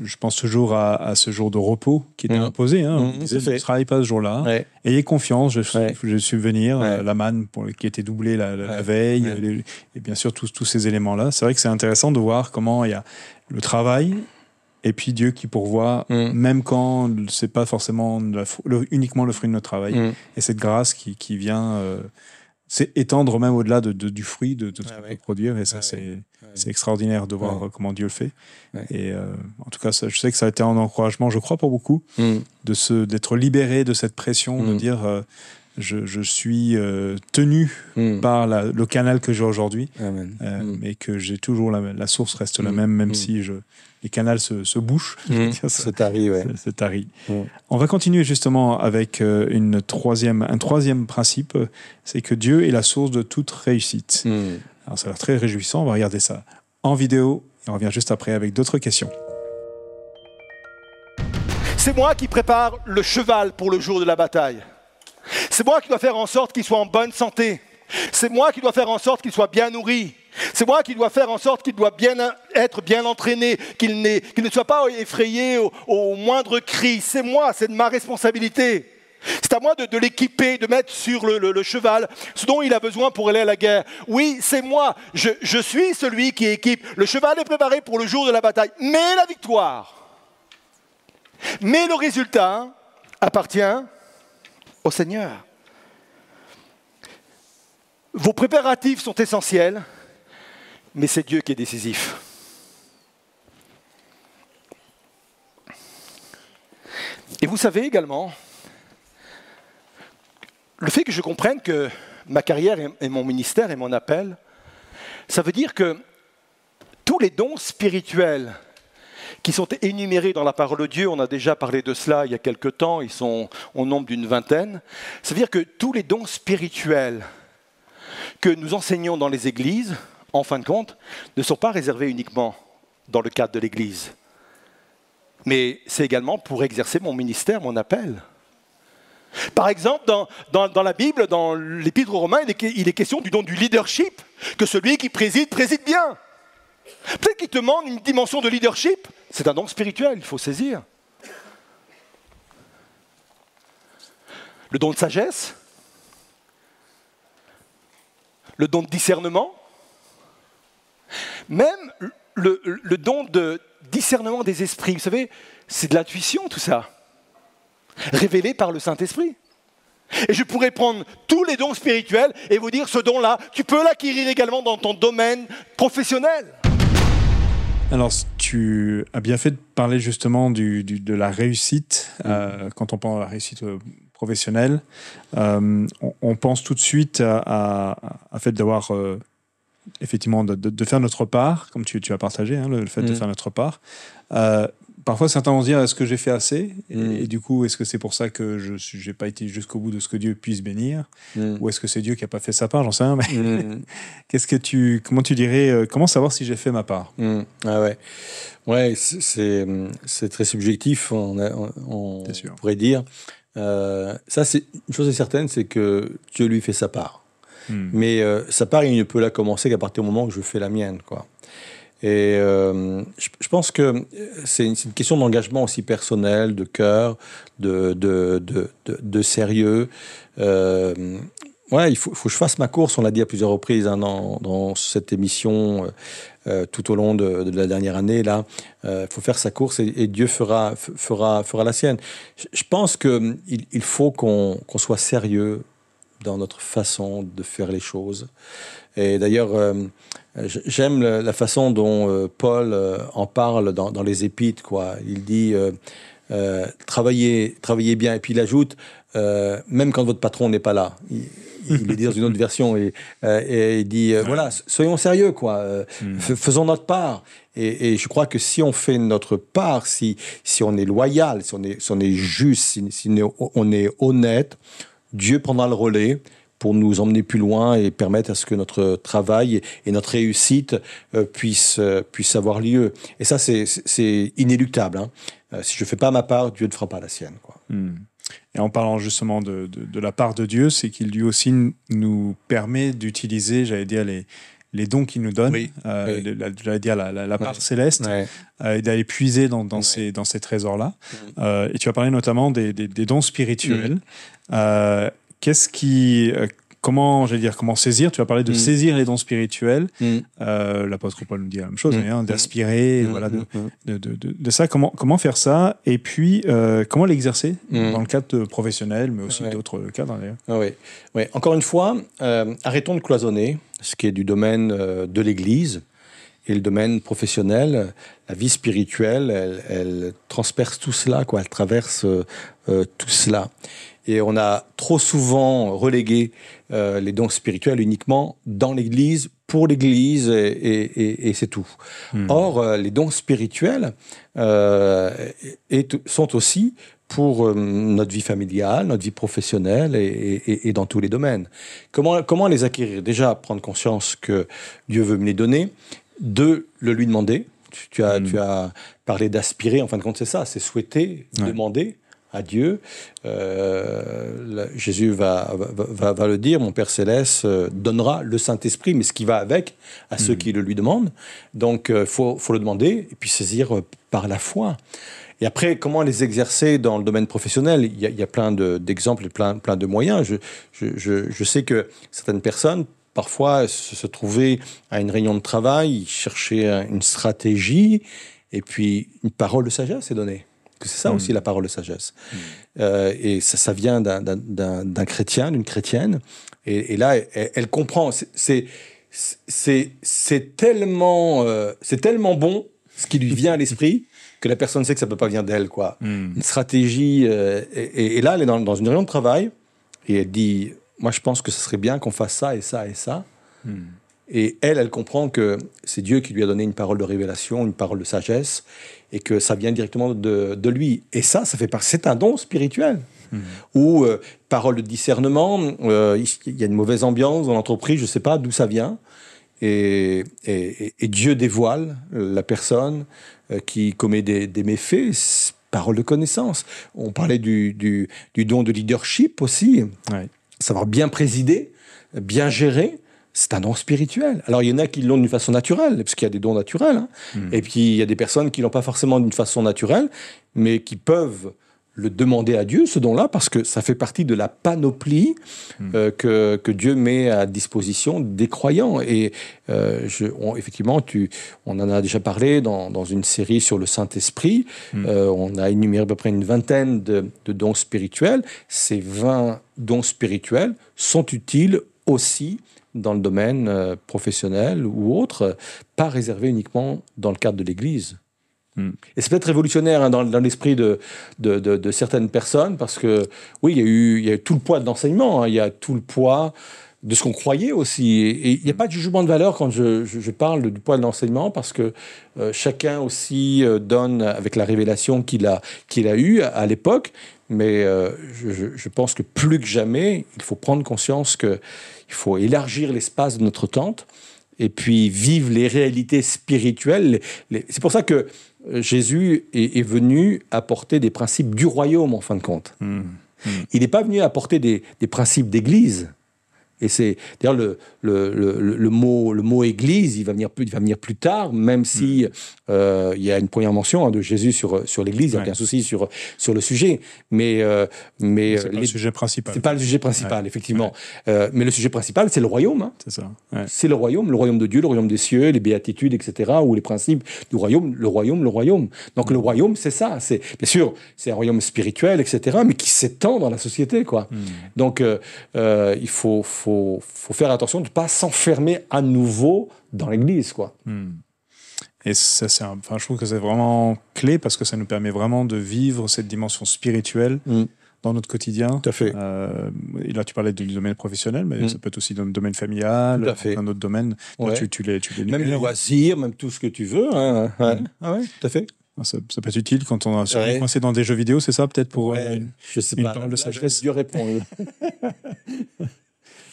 je, pense toujours à, ce jour de repos qui était mmh. imposé. Hein. Mmh, ne travaillez pas ce jour-là. Ayez confiance. Je, je suis venir. Euh, la manne pour, qui était doublée la, veille et bien sûr tous, tous ces éléments-là. C'est vrai que c'est intéressant de voir comment il y a le travail et puis Dieu qui pourvoit, mmh. même quand c'est pas forcément uniquement le fruit de notre travail. Et cette grâce qui, qui vient euh, c'est étendre même au-delà de, du fruit de, de, ah produire. Et ça, c'est extraordinaire de voir comment Dieu le fait. Et euh, en tout cas, ça, je sais que ça a été un encouragement, je crois, pour beaucoup, mm. d'être libéré de cette pression, de mm. dire euh, je, je, suis euh, tenu mm. par la, le canal que j'ai aujourd'hui, mais que j'ai toujours la, la, source reste la même, même si je, les canaux se, se bouchent. Mmh, *laughs* se tarit, ouais. Se, tarit. Mmh. On va continuer justement avec euh, une troisième, un troisième principe, c'est que Dieu est la source de toute réussite. Mmh. Alors ça a l'air très réjouissant, on va regarder ça en vidéo et on revient juste après avec d'autres questions. C'est moi qui prépare le cheval pour le jour de la bataille. C'est moi qui dois faire en sorte qu'il soit en bonne santé. C'est moi qui dois faire en sorte qu'il soit bien nourri. C'est moi qui dois faire en sorte qu'il doit bien être bien entraîné, qu'il ne soit pas effrayé au, moindre cri. C'est moi, c'est de ma responsabilité. C'est à moi de, l'équiper, de mettre sur le, cheval ce dont il a besoin pour aller à la guerre. Oui, c'est moi. Je, je, suis celui qui équipe. Le cheval est préparé pour le jour de la bataille. Mais la victoire, mais le résultat appartient au Seigneur. Vos préparatifs sont essentiels mais c'est Dieu qui est décisif. Et vous savez également, le fait que je comprenne que ma carrière et mon ministère et mon appel, ça veut dire que tous les dons spirituels qui sont énumérés dans la parole de Dieu, on a déjà parlé de cela il y a quelque temps, ils sont au nombre d'une vingtaine, ça veut dire que tous les dons spirituels que nous enseignons dans les églises, en fin de compte, ne sont pas réservés uniquement dans le cadre de l'Église. mais c'est également pour exercer mon ministère, mon appel. Par exemple, dans, la Bible, dans l'Épître aux Romains, il est, il est, question du don du leadership, que celui qui préside, préside bien. Peut-être qu'il te demande une dimension de leadership, c'est un don spirituel, il faut saisir. Le don de sagesse, le don de discernement, même le, le don de discernement des esprits. Vous savez, c'est de l'intuition tout ça révélé par le Saint-Esprit. Et je pourrais prendre tous les dons spirituels et vous dire ce don-là, tu peux l'acquérir également dans ton domaine professionnel. Alors, tu as bien fait de parler justement du, de la réussite. Euh, quand on parle de la réussite euh, professionnelle, euh, on, pense tout de suite à, à, fait d'avoir effectivement de, de, faire notre part, comme tu, tu as partagé, hein, le, fait de mm. faire notre part. Parfois certains vont se dire est-ce que j'ai fait assez? Mm. et, du coup est-ce que c'est pour ça que je n'ai pas été jusqu'au bout de ce que Dieu puisse bénir? Mm. ou est-ce que c'est Dieu qui a pas fait sa part? J'en sais rien mais *laughs* qu'est-ce que tu comment tu dirais euh, comment savoir si j'ai fait ma part? Ah ouais. Ouais c'est c'est très subjectif on, on, pourrait dire. Euh, ça c'est une chose est certaine c'est que Dieu lui fait sa part mais euh, sa part il ne peut la commencer qu'à partir du moment où je fais la mienne quoi et euh, je, pense que c'est une, question d'engagement aussi personnel, de cœur, de, de, de, sérieux. Euh, ouais, il faut, que je fasse ma course, on l'a dit à plusieurs reprises hein, dans, cette émission euh, euh, tout au long de, la dernière année. Là, il faut faire sa course et, Dieu fera, fera, fera la sienne. Je, pense qu'il il faut qu'on soit sérieux dans notre façon de faire les choses. Et d'ailleurs, J'aime la façon dont euh, Paul euh, en parle dans, dans, les Épîtres. Quoi. Il dit euh, travaillez, travaillez bien. Et puis il ajoute même quand votre patron n'est pas là. Il, il le dit dans une autre version et, et il dit voilà, soyons sérieux, quoi. Hmm. Faisons notre part. Et, et, je crois que si on fait notre part, si, si on est loyal, si on est, si on est juste, si, si on est honnête, Dieu prendra le relais pour nous emmener plus loin et permettre à ce que notre travail et notre réussite euh, puissent, euh, avoir lieu. Et ça, c'est inéluctable. Hein. Euh, si je ne fais pas ma part, Dieu ne fera pas la sienne. Hmm. Et en parlant justement de, de, la part de Dieu, c'est qu'il lui aussi nous permet d'utiliser, j'allais dire, les, les dons qu'il nous donne, j'allais dire la, part céleste, et d'aller puiser dans, dans, ces, dans ces trésors-là. Hmm. et tu as parlé notamment des, des, dons spirituels. Hmm. Qu'est-ce qui, euh, comment, j'allais dire, comment saisir? Tu as parlé de mm. saisir les dons spirituels. Euh, L'apôtre Paul nous dit la même chose, hein, d'aspirer, voilà, de, de, de, de, ça. Comment, comment faire ça? Et puis, euh, comment l'exercer dans le cadre professionnel, mais aussi d'autres cadres d'ailleurs. Ah oui. oui. Encore une fois, euh, arrêtons de cloisonner ce qui est du domaine de l'Église et le domaine professionnel, la vie spirituelle, elle, elle transperce tout cela, quoi. Elle traverse euh, tout cela. Et on a trop souvent relégué euh, les dons spirituels uniquement dans l'Église, pour l'Église, et, c'est tout. Hmm. Or, euh, les dons spirituels euh, sont aussi pour notre vie familiale, notre vie professionnelle et, dans tous les domaines. Comment, comment les acquérir? Déjà, prendre conscience que Dieu veut me les donner. Deux, le lui demander. Tu, as, hmm. tu as parlé d'aspirer, en fin de compte, c'est ça, c'est souhaiter, demander à Dieu. Euh, Jésus va, va, va, le dire, mon Père céleste euh, donnera le Saint-Esprit, mais ce qui va avec à ceux hmm. qui le lui demandent. Donc, il euh, faut, faut, le demander et puis saisir par la foi. Et après, comment les exercer dans le domaine professionnel? Il y, a, il y a, plein d'exemples et plein, plein de moyens. Je, je, je, sais que certaines personnes, parfois, se, se trouvaient à une réunion de travail, cherchaient une stratégie, et puis une parole de sagesse est donnée c'est ça aussi mm. la parole de sagesse. Mm. Euh, et ça, ça vient d'un chrétien, d'une chrétienne. Et, là, elle, comprend. C'est c'est tellement, euh, c'est tellement bon ce qui lui vient à l'esprit *laughs* que la personne sait que ça peut pas venir d'elle, quoi. Mm. Une stratégie. Euh, et, là, elle est dans, dans, une réunion de travail et elle dit, moi, je pense que ce serait bien qu'on fasse ça et ça et ça. Et elle, elle comprend que c'est Dieu qui lui a donné une parole de révélation, une parole de sagesse, et que ça vient directement de, de lui. Et ça, ça fait partie. C'est un don spirituel. Mmh. Ou euh, parole de discernement, euh, il y a une mauvaise ambiance dans l'entreprise, je ne sais pas d'où ça vient. et, et, et Dieu dévoile la personne qui commet des, des méfaits, parole de connaissance. On parlait du, du, du don de leadership aussi, Ouais. savoir bien présider, bien gérer. C'est un don spirituel. Alors, il y en a qui l'ont d'une façon naturelle, parce qu'il y a des dons naturels. hein. Et puis, il y a des personnes qui l'ont pas forcément d'une façon naturelle, mais qui peuvent le demander à Dieu, ce don-là, parce que ça fait partie de la panoplie euh, que, que Dieu met à disposition des croyants. Et euh, je, on- effectivement, tu, on en a déjà parlé dans, dans une série sur le Saint-Esprit. Euh, on a énuméré à peu près une vingtaine de, de dons spirituels. Ces 20 dons spirituels sont utiles aussi dans le domaine professionnel ou autre, pas réservés uniquement dans le cadre de l'Église. Mm. Et c'est peut-être révolutionnaire hein, dans, l'esprit de, certaines personnes, parce que oui, il y a eu, tout le poids de l'enseignement, hein, il y a tout le poids de ce qu'on croyait aussi. Et il n'y a pas de jugement de valeur quand je, parle du poids de l'enseignement, parce que euh, chacun aussi euh, donne avec la révélation qu'il a, qu'il a eue à, l'époque. Mais euh, je, pense que plus que jamais, il faut prendre conscience qu'il faut élargir l'espace de notre tente et puis vivre les réalités spirituelles. Les- les- C'est pour ça que Jésus est, est venu apporter des principes du royaume, en fin de compte. Mm. Il n'est pas venu apporter des, des principes d'église. Et c'est d'ailleurs le, le, le, mot le mot église, il va venir plus il va venir plus tard, même si euh, il y a une première mention hein, de Jésus sur sur l'église, il n'y a Ouais. aucun souci sur sur le sujet. Mais euh, mais C'est euh, pas le sujet principal. c'est pas le sujet principal, effectivement. Euh, mais le sujet principal, c'est le royaume. hein. C'est ça. C'est le royaume, le royaume de Dieu, le royaume des cieux, les béatitudes, etc., ou les principes du royaume, le royaume, le royaume. Donc le royaume, c'est ça. C'est bien sûr, c'est un royaume spirituel, etc., mais qui s'étend dans la société, quoi. Donc euh, euh, il faut, faut, faut faire attention de ne pas s'enfermer à nouveau dans l'Église, quoi. Hmm. Et ça, c'est enfin, je trouve que c'est vraiment clé parce que ça nous permet vraiment de vivre cette dimension spirituelle Mm. dans notre quotidien. Tout à fait. Euh, et là, tu parlais du domaine professionnel, mais Mm. ça peut être aussi dans le domaine familial, fait. un autre domaine. Ouais. tu, tu les, tu les Même les loisirs, même tout ce que tu veux. hein. Ouais. Ah ouais, tout à fait. Ça, ça peut être utile quand on a surtout Ouais. coincé dans des jeux vidéo, c'est ça, peut-être pour. Ouais, euh, je sais une pas. parole de Là, sagesse? Dieu répond. *laughs*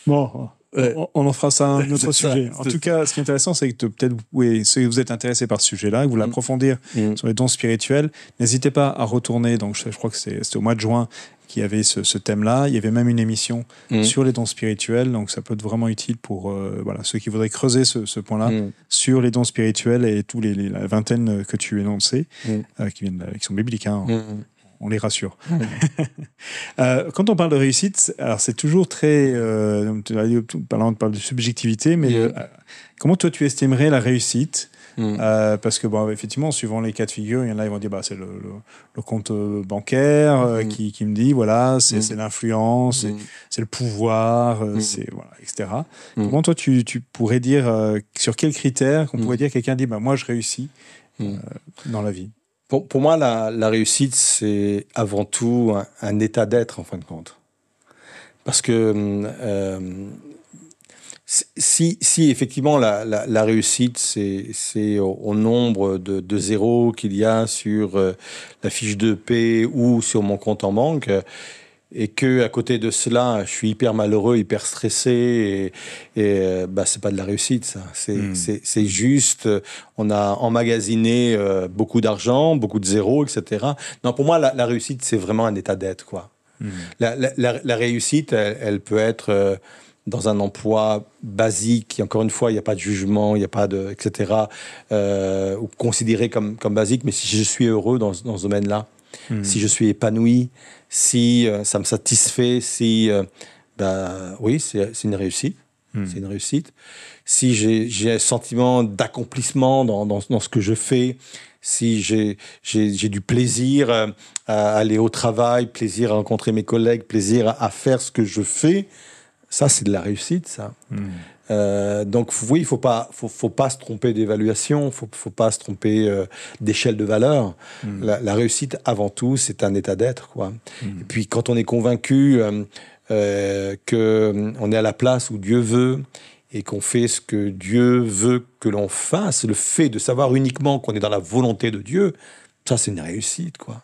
Bon, Ouais. on, on en fera ça un *laughs* autre ça, sujet. En tout cas, ce qui est intéressant, c'est que peut-être oui, si vous êtes intéressé par ce sujet-là, que vous voulez Mm. approfondir Mm. sur les dons spirituels, n'hésitez pas à retourner. Donc, je, je crois que c'est- c'était au mois de juin qu'il y avait ce, ce thème-là. Il y avait même une émission Mm. sur les dons spirituels. Donc, ça peut être vraiment utile pour euh, voilà, ceux qui voudraient creuser ce, ce point-là Mm. sur les dons spirituels et tous les, les- la vingtaine que tu énonçais, euh, qui, viennent, qui sont bibliques. hein. On les rassure. *laughs* Euh, quand on parle de réussite, alors c'est toujours très. Euh, tu on parle de subjectivité, mais euh, comment toi tu estimerais la réussite? Mm. Euh, Parce que, bon, effectivement, suivant les cas de figure, il y en a qui vont dire bah, c'est le, le- le compte bancaire euh, Mm. qui, qui me dit voilà, c'est Mm. l'influence, c'est- le pouvoir, c'est, voilà, etc. Mm. Comment toi tu, tu pourrais dire, euh, sur quels critères qu'on pourrait dire quelqu'un dit bah, moi je réussis dans la vie? Pour, pour moi, la, réussite, c'est avant tout un, état d'être, en fin de compte. Parce que euh, si, si effectivement la, la, réussite, c'est au, au nombre de, de zéros qu'il y a sur euh, la fiche de paie ou sur mon compte en banque, et que à côté de cela, je suis hyper malheureux, hyper stressé, et, et euh, bah, c'est pas de la réussite, ça. C'est Mm. c'est juste, euh, on a emmagasiné euh, beaucoup d'argent, beaucoup de zéros, etc. Non, pour moi, la, la réussite, c'est vraiment un état d'être, quoi. Mm. La, la- la- la réussite, elle, elle peut être euh, dans un emploi basique, et encore une fois, il n'y a pas de jugement, il n'y a pas de, etc., euh, ou considéré comme, comme basique, mais si je suis heureux dans, ce- dans ce domaine-là, Mm. si je suis épanoui, si euh, ça me satisfait, si, euh, bah, oui, c'est une réussite. Mm. C'est une réussite. Si j'ai un sentiment d'accomplissement dans, dans, dans ce que je fais, si j'ai du plaisir euh, à aller au travail, plaisir à rencontrer mes collègues, plaisir à, à faire ce que je fais, ça c'est de la réussite, ça. Mm. Euh, donc oui, il faut pas, faut, faut pas se tromper d'évaluation, faut, faut pas se tromper euh, d'échelle de valeur. Mm. La, la réussite, avant tout, c'est un état d'être, quoi. Mm. Et puis quand on est convaincu euh, euh, que on est à la place où Dieu veut et qu'on fait ce que Dieu veut que l'on fasse, le fait de savoir uniquement qu'on est dans la volonté de Dieu, ça c'est une réussite, quoi.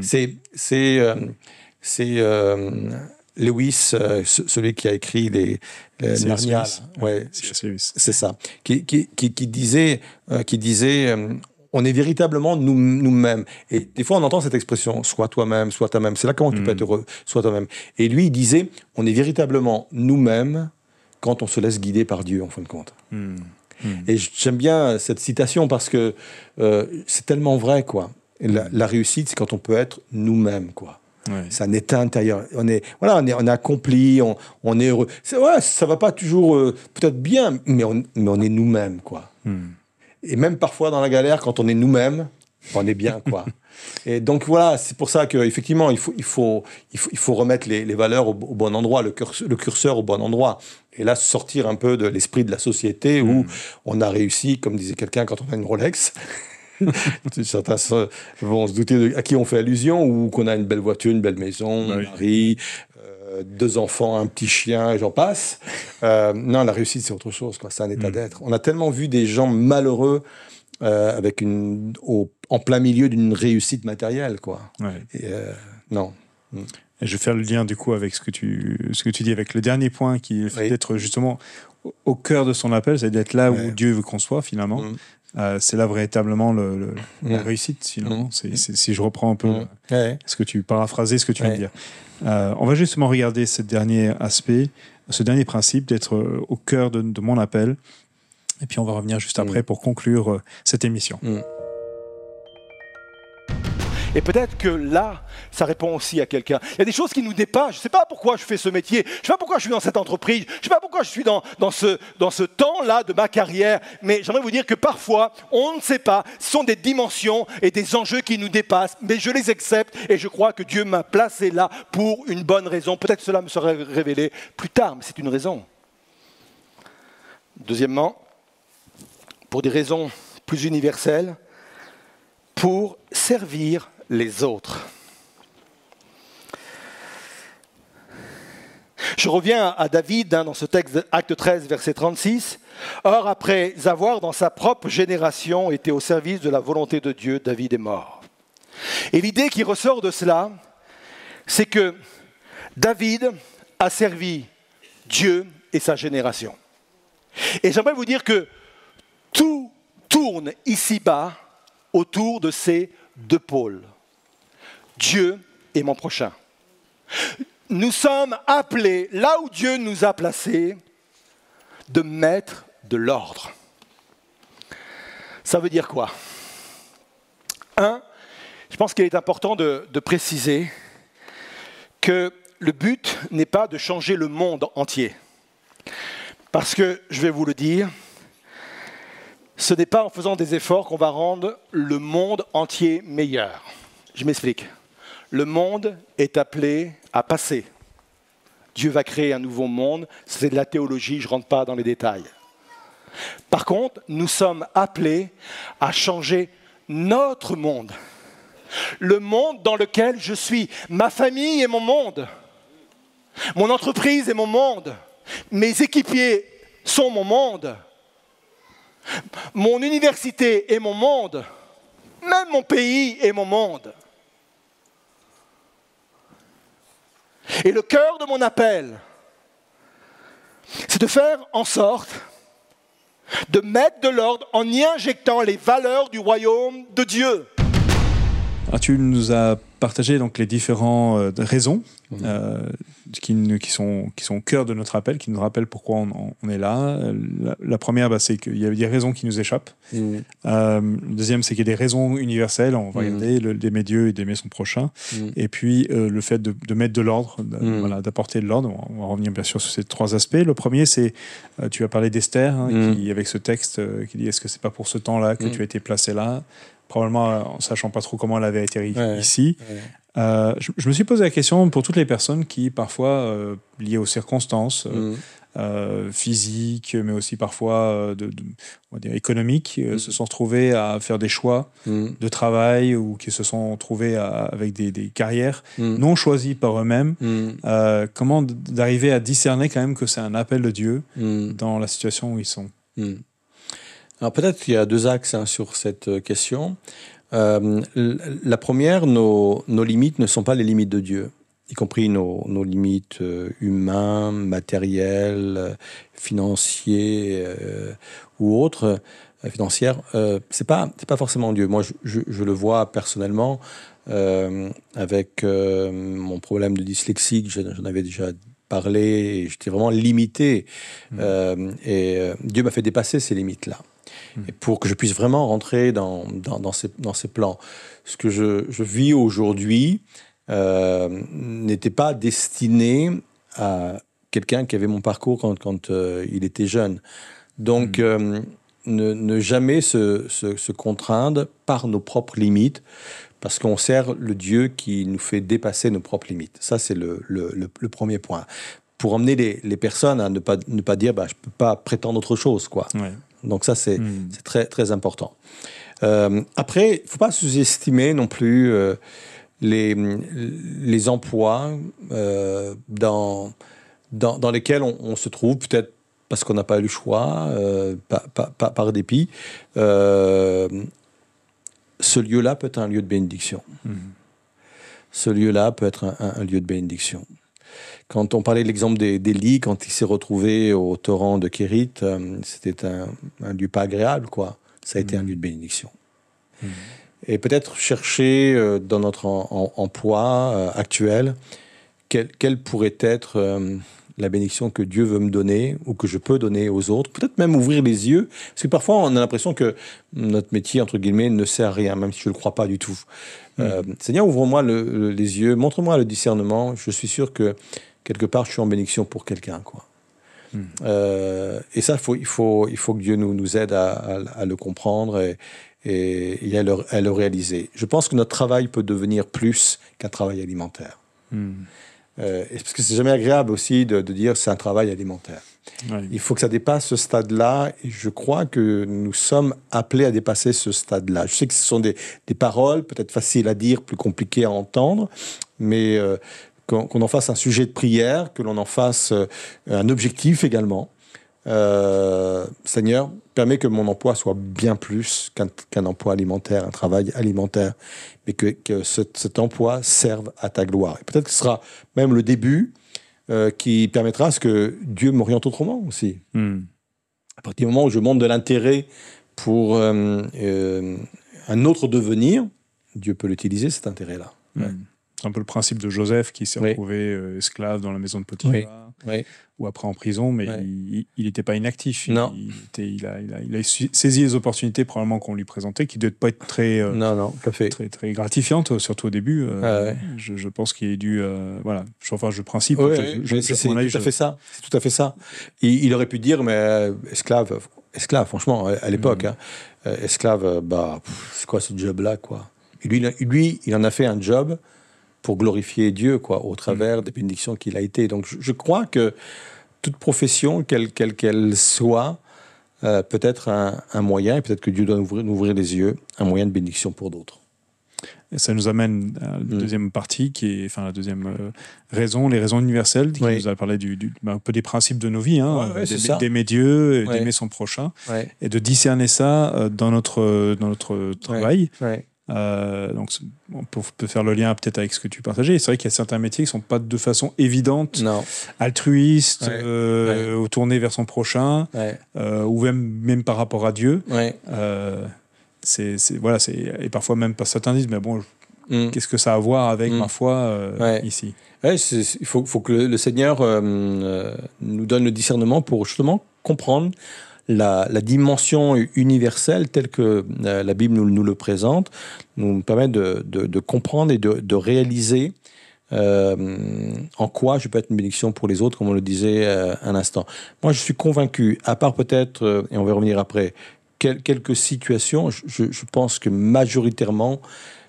C'est c'est c'est Lewis, euh, ce- celui qui a écrit les, les. Narnia, ouais, c'est ça, qui, qui, qui, qui disait, euh, qui disait euh, on est véritablement nous- nous-mêmes. Et des fois, on entend cette expression, sois toi-même, sois toi-même. C'est là comment tu peux être heureux, sois toi-même. Et lui, il disait, on est véritablement nous-mêmes quand on se laisse guider par Dieu, en fin de compte. Hmm. Et j'aime bien cette citation parce que c'est tellement vrai, quoi. La, la réussite, c'est quand on peut être nous-mêmes, quoi. Ouais. C'est un état intérieur. On est, voilà, on est, on est accompli, on, on est heureux. C'est, ouais, ça va pas toujours euh, peut-être bien, mais on, mais on est nous-mêmes, quoi. Hmm. Et même parfois dans la galère, quand on est nous-mêmes, on est bien, quoi. *laughs* Et donc voilà, c'est pour ça qu'effectivement, il faut, il, faut, il, faut, il faut remettre les, les valeurs au, au bon endroit, le curseur, le curseur au bon endroit. Et là, sortir un peu de l'esprit de la société où on a réussi, comme disait quelqu'un, quand on a une Rolex. *laughs* Certains vont se douter de, à qui on fait allusion, ou qu'on a une belle voiture, une belle maison, Bah un oui. mari, euh, deux enfants, un petit chien, et j'en passe. *laughs* Euh, non, la réussite, c'est autre chose. quoi. C'est un état Mm. d'être. On a tellement vu des gens malheureux euh, avec une, au- en plein milieu d'une réussite matérielle. Quoi. Ouais. Et, non. Et je vais faire le lien du coup avec ce que tu, ce que tu dis, avec le dernier point qui est Oui. d'être justement au- cœur de son appel, c'est d'être là Ouais. où Dieu veut qu'on soit finalement. Mm. Euh, c'est là véritablement le, le- la Mm. réussite. Mm. C'est, c'est- si je reprends un peu Mm. Ouais. ce que tu paraphrasais, ce que tu viens de dire. Euh, on va justement regarder ce dernier aspect, ce dernier principe d'être euh, au cœur de, de mon appel. Et puis on va revenir juste après Mm. pour conclure cette émission. Et peut-être que là, ça répond aussi à quelqu'un. Il y a des choses qui nous dépassent. Je ne sais pas pourquoi je fais ce métier. Je ne sais pas pourquoi je suis dans cette entreprise. Je ne sais pas pourquoi je suis dans, dans ce, dans ce temps-là de ma carrière. Mais j'aimerais vous dire que parfois, on ne sait pas. Ce sont des dimensions et des enjeux qui nous dépassent. Mais je les accepte et je crois que Dieu m'a placé là pour une bonne raison. Peut-être que cela me sera révélé plus tard, mais c'est une raison. Deuxièmement, pour des raisons plus universelles, pour servir les autres. Je reviens à David hein, dans ce texte, acte 13, verset 36. Or, après avoir dans sa propre génération été au service de la volonté de Dieu, David est mort. Et l'idée qui ressort de cela, c'est que David a servi Dieu et sa génération. Et j'aimerais vous dire que tout tourne ici-bas autour de ces deux pôles. Dieu et mon prochain. Nous sommes appelés, là où Dieu nous a placés, de mettre de l'ordre. Ça veut dire quoi? Un, je pense qu'il est important de, de préciser que le but n'est pas de changer le monde entier. Parce que, je vais vous le dire, ce n'est pas en faisant des efforts qu'on va rendre le monde entier meilleur. Je m'explique. Le monde est appelé à passer. Dieu va créer un nouveau monde. C'est de la théologie, je ne rentre pas dans les détails. Par contre, nous sommes appelés à changer notre monde. Le monde dans lequel je suis. Ma famille est mon monde. Mon entreprise est mon monde. Mes équipiers sont mon monde. Mon université est mon monde. Même mon pays est mon monde. Et le cœur de mon appel, c'est de faire en sorte de mettre de l'ordre en y injectant les valeurs du royaume de Dieu. Ah, partagé donc les différentes raisons euh, qui, qui, sont, qui sont au cœur de notre appel, qui nous rappellent pourquoi on, on est là. La, la première, bah, c'est qu'il y a des raisons qui nous échappent. Mm. Euh, le deuxième, c'est qu'il y a des raisons universelles. On va Mm. regarder le- d'aimer Dieu et d'aimer son prochain. Mm. Et puis euh, le fait de, de mettre de l'ordre, de- voilà, d'apporter de l'ordre. On va revenir bien sûr sur ces trois aspects. Le premier, c'est, euh, tu as parlé d'Esther, hein, qui, avec ce texte euh, qui dit Est-ce que c'est pas pour ce temps-là que tu as été placé là? Probablement en sachant pas trop comment elle avait atterri Ouais. ici. Ouais. Euh, je, je me suis posé la question pour toutes les personnes qui, parfois, euh, liées aux circonstances euh, euh, physiques, mais aussi parfois de, de- on va dire économiques, Mm. se sont retrouvées à faire des choix Mm. de travail ou qui se sont trouvés à- avec des, des carrières non choisies par eux-mêmes. Comment d'arriver à discerner quand même que c'est un appel de Dieu dans la situation où ils sont? Alors peut-être qu'il y a deux axes hein, sur cette euh, question. Euh, la première, nos, nos limites ne sont pas les limites de Dieu. y compris nos, nos limites euh, humaines, matérielles, euh, financières ou autres, financières, c'est pas c'est pas forcément Dieu. Moi, je, je, je le vois personnellement avec mon problème de dyslexie, j'en avais déjà parlé, j'étais vraiment limité. Euh, et Dieu m'a fait dépasser ces limites-là. Pour que je puisse vraiment rentrer dans, dans, dans, ces, dans ces plans. Ce que je, je vis aujourd'hui euh, n'était pas destiné à quelqu'un qui avait mon parcours quand, quand euh, il était jeune. Donc, euh, ne, ne jamais se, se, se contraindre par nos propres limites, parce qu'on sert le Dieu qui nous fait dépasser nos propres limites. Ça, c'est le, le, le, le premier point. Pour emmener les, les personnes à ne pas, ne pas dire bah, je ne peux pas prétendre autre chose. Quoi. Ouais. Donc ça, c'est Mm. c'est très, très important. Euh, après, il ne faut pas sous-estimer non plus euh, les, les emplois euh, dans, dans, dans lesquels on, on se trouve, peut-être parce qu'on n'a pas eu le choix, par, par- dépit. Ce lieu-là peut être un lieu de bénédiction. Mhm. Ce lieu-là peut être un, un- un lieu de bénédiction. Quand on parlait de l'exemple lits, quand il s'est retrouvé au torrent de Kérit, euh, c'était un, un lieu pas agréable, quoi. Ça a été un lieu de bénédiction. Mhm. Et peut-être chercher euh, dans notre en- en- emploi euh, actuel, quelle, quelle pourrait être la bénédiction que Dieu veut me donner ou que je peux donner aux autres. Peut-être même ouvrir les yeux, parce que parfois on a l'impression que notre métier, entre guillemets, ne sert à rien, même si je ne le crois pas du tout. Euh, Seigneur, ouvre-moi le- le- les yeux, montre-moi le discernement. Je suis sûr que quelque part, je suis en bénédiction pour quelqu'un. quoi. Mm. Euh, et ça, faut, il, faut, il faut que Dieu nous, nous aide à, à- à le comprendre et, et, et à, le, à le réaliser. Je pense que notre travail peut devenir plus qu'un travail alimentaire. Mhm. Euh, parce que c'est jamais agréable aussi de, de dire c'est un travail alimentaire. Il faut que ça dépasse ce stade-là. Et je crois que nous sommes appelés à dépasser ce stade-là. Je sais que ce sont des, des paroles peut-être faciles à dire, plus compliquées à entendre, mais euh, qu'on en fasse un sujet de prière, que l'on en fasse euh, un objectif également. Euh, Seigneur, permets que mon emploi soit bien plus qu'un emploi alimentaire, un travail alimentaire, mais que, que ce- cet emploi serve à ta gloire. Et peut-être que ce sera même le début euh, qui permettra à ce que Dieu m'oriente autrement aussi. Mhm. À partir du moment où je montre de l'intérêt pour euh, un autre devenir, Dieu peut l'utiliser, cet intérêt-là. Ouais. C'est un peu le principe de Joseph qui s'est Oui. retrouvé euh, esclave dans la maison de Potiphar. Oui. ou après en prison, mais il n'était pas inactif. Non. Il, était- il a, il a- il a su- saisi les opportunités probablement qu'on lui présentait, qui ne devaient pas être très, euh, Non, non, tout fait. très, très gratifiantes, surtout au début. euh, Ah ouais. je, je pense qu'il est dû. euh, voilà, je, enfin, je principe. Oui, je- je- je- c'est mon avis, tout à je- fait ça. C'est tout à fait ça. Il, aurait pu dire, mais euh, esclave, esclave, franchement, à, l'époque, Mhm. hein, euh, esclave, euh, bah, c'est quoi ce job-là, quoi? Et lui, lui, il en a fait un job pour glorifier Dieu, quoi, au travers Mhm. des bénédictions qu'il a été. Donc, je, je crois que toute profession, quelle qu'elle qu'elle soit, euh, peut être un, un moyen, et peut-être que Dieu doit nous ouvrir, les yeux, un moyen de bénédiction pour d'autres. Ça nous amène à la Mm. deuxième partie, qui est enfin la deuxième euh, raison, les raisons universelles, qui Oui. nous a parlé du, du- bah, un peu des principes de nos vies, hein, Ouais, d'aimer- Dieu, Ouais. d'aimer son prochain, et de discerner ça euh, dans notre dans notre travail. Euh, donc, on peut, peut faire le lien peut-être avec ce que tu partageais. C'est vrai qu'il y a certains métiers qui sont pas de façon évidente, Non, altruistes, Ouais. euh, vers son prochain, ouais, euh, ou même, même par rapport à Dieu. c'est voilà, c'est et parfois même pas certains disent mais bon Mm. qu'est-ce que ça a à voir avec Mm. ma foi euh, Ouais. ici? Il faut, faut que le, le Seigneur nous donne le discernement pour justement comprendre la, dimension universelle telle que euh, la Bible nous, le présente, nous permet de, comprendre et de, réaliser euh, en quoi je peux être une bénédiction pour les autres, comme on le disait euh, un instant. Moi, je suis convaincu, à part peut-être, et on va y revenir après, quel- quelques situations, je, je- pense que majoritairement,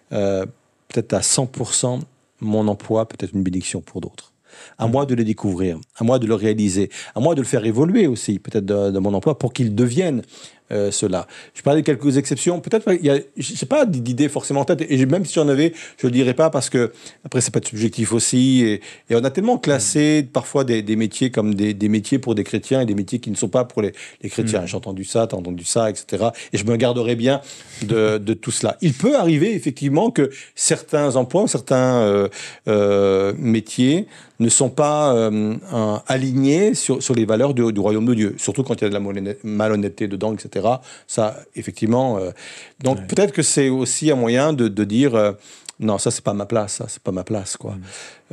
peut-être à 100%, mon emploi peut être une bénédiction pour d'autres. À moi de le découvrir, à moi de le réaliser, à moi de le faire évoluer aussi, peut-être de mon emploi, pour qu'il devienne euh, cela. Je parlais de quelques exceptions. Peut-être, je sais pas d'idées forcément en tête. Et même si j'en avais, je le dirais pas parce que après c'est pas de subjectif aussi. Et, et, on a tellement classé parfois des, des métiers comme des, des, métiers pour des chrétiens et des métiers qui ne sont pas pour les, les chrétiens. Mmh. J'ai entendu ça, t'as entendu ça, etc. Et je me garderai bien de, de, tout cela. Il peut arriver effectivement que certains emplois, certains euh, euh, métiers ne sont pas euh, alignés sur, sur, les valeurs du, du, royaume de Dieu, surtout quand il y a de la malhonnêteté dedans, etc. Ça, effectivement. Euh, donc ouais. peut-être que c'est aussi un moyen de, de dire euh, non, ça c'est pas ma place, ça c'est pas ma place, quoi. Mm.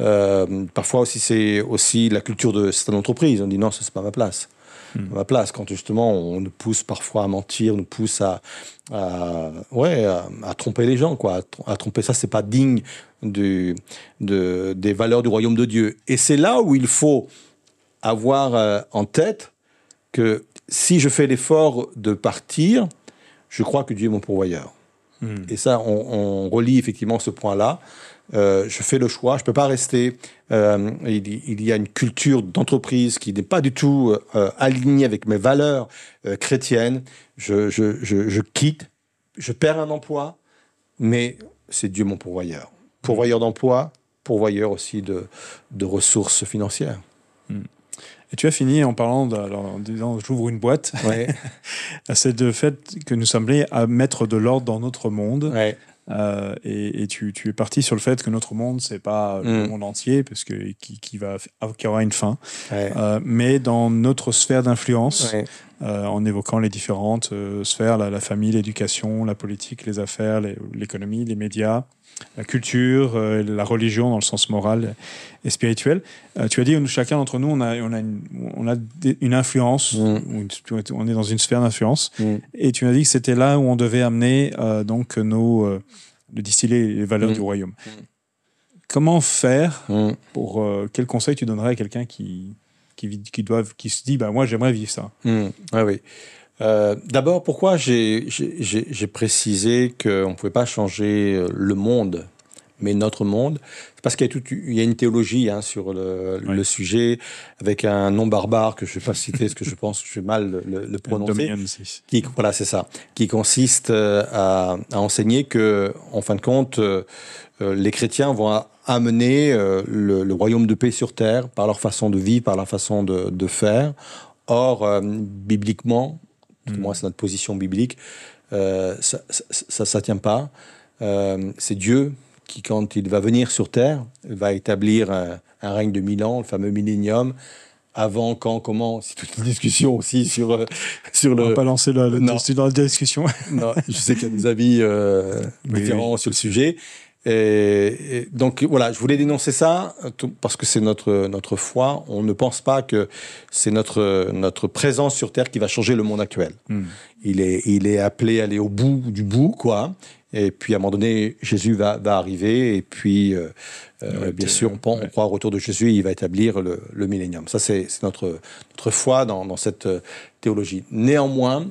Euh, parfois aussi c'est aussi la culture de certaines entreprises. On dit non, ça c'est pas ma place. Mmh. ma place quand justement on nous pousse parfois à mentir, on nous pousse à, à ouais, à, à, tromper les gens, quoi, à, tromper ça, c'est pas digne du, de, des valeurs du royaume de Dieu. Et c'est là où il faut avoir euh, en tête que si je fais l'effort de partir, je crois que Dieu est mon pourvoyeur. Mmh. Et ça, on, on, relie effectivement ce point-là. Euh, je fais le choix, je ne peux pas rester. Euh, il, il, y a une culture d'entreprise qui n'est pas du tout euh, alignée avec mes valeurs chrétiennes. Je, je, je, je, quitte, je perds un emploi, mais c'est Dieu mon pourvoyeur. Pourvoyeur d'emploi, pourvoyeur aussi de, de ressources financières. Mm. Et tu as fini en parlant, de, alors, en disant j'ouvre une boîte. Ouais. *laughs* c'est le fait que nous sommes liés à mettre de l'ordre dans notre monde. Ouais. Euh, et, et tu, tu, es parti sur le fait que notre monde, c'est pas mm. le monde entier, parce que qui, qui, va, qui aura une fin, ouais. euh, mais dans notre sphère d'influence, ouais. euh, en évoquant les différentes sphères, la, la famille, l'éducation, la politique, les affaires, l'économie, les, les, médias, la culture, euh, la religion dans le sens moral et spirituel. Euh, tu as dit, chacun d'entre nous, on a, on a, une, on a une influence, mm. on est dans une sphère d'influence, mm. et tu m'as dit que c'était là où on devait amener donc nos de distiller les valeurs Mm. du royaume. Comment faire pour euh, quel conseil tu donnerais à quelqu'un qui qui, qui, doivent, qui se dit bah moi j'aimerais vivre ça? Ah oui euh, D'abord, pourquoi j'ai précisé qu'on ne pouvait pas changer euh, le monde, mais notre monde? C'est parce qu'il y, a toute, il y a une théologie hein, sur le, oui. le, sujet, avec un nom barbare que je ne vais pas citer, parce que je pense que je vais mal le, le prononcer. Qui, voilà, c'est ça. Qui consiste euh, à, à, enseigner que, en fin de compte, euh, les chrétiens vont amener euh, le, le, royaume de paix sur terre par leur façon de vivre, par leur façon de, de faire. Or, euh, mmh. moi c'est notre position biblique, euh, ça ça tient pas. Euh, c'est Dieu qui, quand il va venir sur terre, va établir un, un règne de mille ans, le fameux millénium. Avant, quand, comment, c'est toute une discussion aussi sur, euh, *laughs* sur le. On va pas lancer la, le, dans la discussion. non, je sais qu'il y a des avis euh, différents oui. sur le sujet. Et, et, donc voilà, je voulais dénoncer ça parce que c'est notre notre foi. On ne pense pas que c'est notre notre présence sur terre qui va changer le monde actuel. Mm. Il est il est appelé à aller au bout du bout quoi. Et puis à un moment donné, Jésus va va arriver et puis euh, euh, bien sûr, on, on, croit au retour de Jésus, il va établir le, le millénium. Ça c'est notre notre foi dans dans cette euh, théologie. Néanmoins,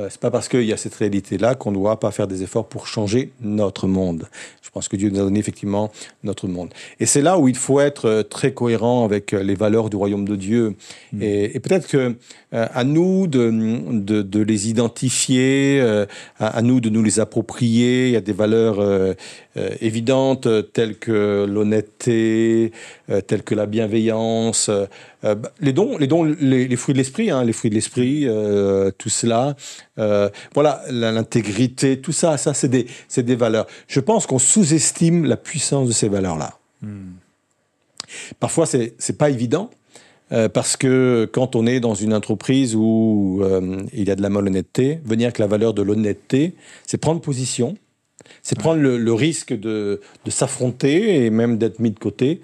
euh, c'est pas parce qu'il y a cette réalité-là qu'on ne doit pas faire des efforts pour changer notre monde. Je pense que Dieu nous a donné effectivement notre monde. Et c'est là où il faut être euh, très cohérent avec euh, les valeurs du royaume de Dieu. Mmh. Et, et peut-être que euh, à nous de, de, de les identifier, euh, à, à, nous de nous les approprier. Il y a des valeurs euh, évidentes telles que l'honnêteté, telles que la bienveillance, les dons, les dons, les, les fruits de l'esprit, hein, les fruits de l'esprit, tout cela. voilà, l'intégrité, tout ça, ça c'est des, des valeurs. Je pense qu'on sous-estime la puissance de ces valeurs-là. Hmm. Parfois, c'est n'est pas évident. Euh, parce que quand on est dans une entreprise où euh, il y a de la malhonnêteté, venir avec la valeur de l'honnêteté, c'est prendre position, c'est prendre le, le, risque de, de s'affronter et même d'être mis de côté,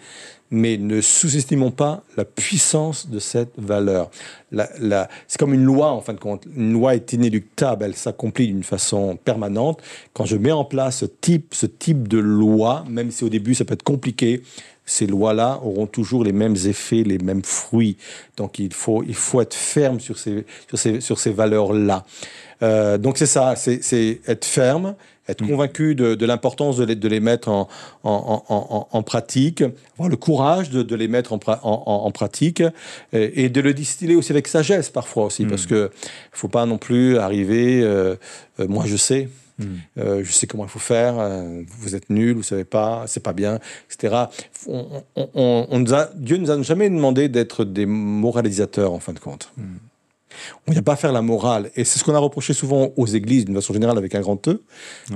mais ne sous-estimons pas la puissance de cette valeur. La, la, c'est comme une loi, en fin de compte. Une loi est inéluctable, elle s'accomplit d'une façon permanente. Quand je mets en place ce type, ce type de loi, même si au début ça peut être compliqué, ces lois-là auront toujours les mêmes effets, les mêmes fruits. Donc il faut, il faut être ferme sur ces, sur ces, sur ces valeurs-là. Euh, donc c'est ça, c'est être ferme, être mm. convaincu de, de l'importance de les, de les mettre en, en, en, en, pratique, avoir le courage de, de les mettre en, pratique et, et, de le distiller aussi avec sagesse parfois aussi, mm. parce que faut pas non plus arriver, euh, euh, moi je sais. Mm. Euh, je sais comment il faut faire. Euh, vous êtes nul, vous savez pas, c'est pas bien, etc. On, on, on nous a, Dieu nous a jamais demandé d'être des moralisateurs en fin de compte. On n'y a pas à faire la morale. Et c'est ce qu'on a reproché souvent aux églises, d'une façon générale, avec un grand E,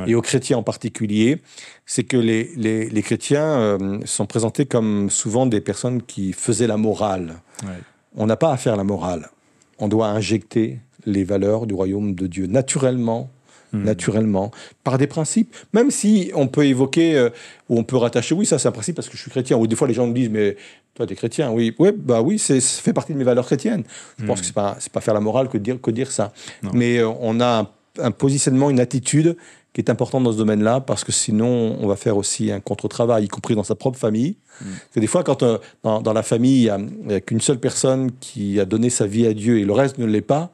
et aux chrétiens en particulier, c'est que les, les, les chrétiens euh, sont présentés comme souvent des personnes qui faisaient la morale. Ouais. On n'a pas à faire la morale. On doit injecter les valeurs du royaume de Dieu naturellement, Mmh. naturellement, par des principes. Même si on peut évoquer, euh, ou on peut rattacher, oui, ça c'est un principe parce que je suis chrétien. Ou des fois les gens me disent, mais toi tu es chrétien, oui, ouais, bah oui, ça fait partie de mes valeurs chrétiennes. Je mmh. pense que c'est pas, pas faire la morale que dire, que dire ça. Non. Mais euh, on a un, un, positionnement, une attitude qui est importante dans ce domaine-là parce que sinon on va faire aussi un contre-travail, y compris dans sa propre famille. Mmh. Parce que des fois, quand euh, dans, dans, la famille, il n'y a, a qu'une seule personne qui a donné sa vie à Dieu et le reste ne l'est pas,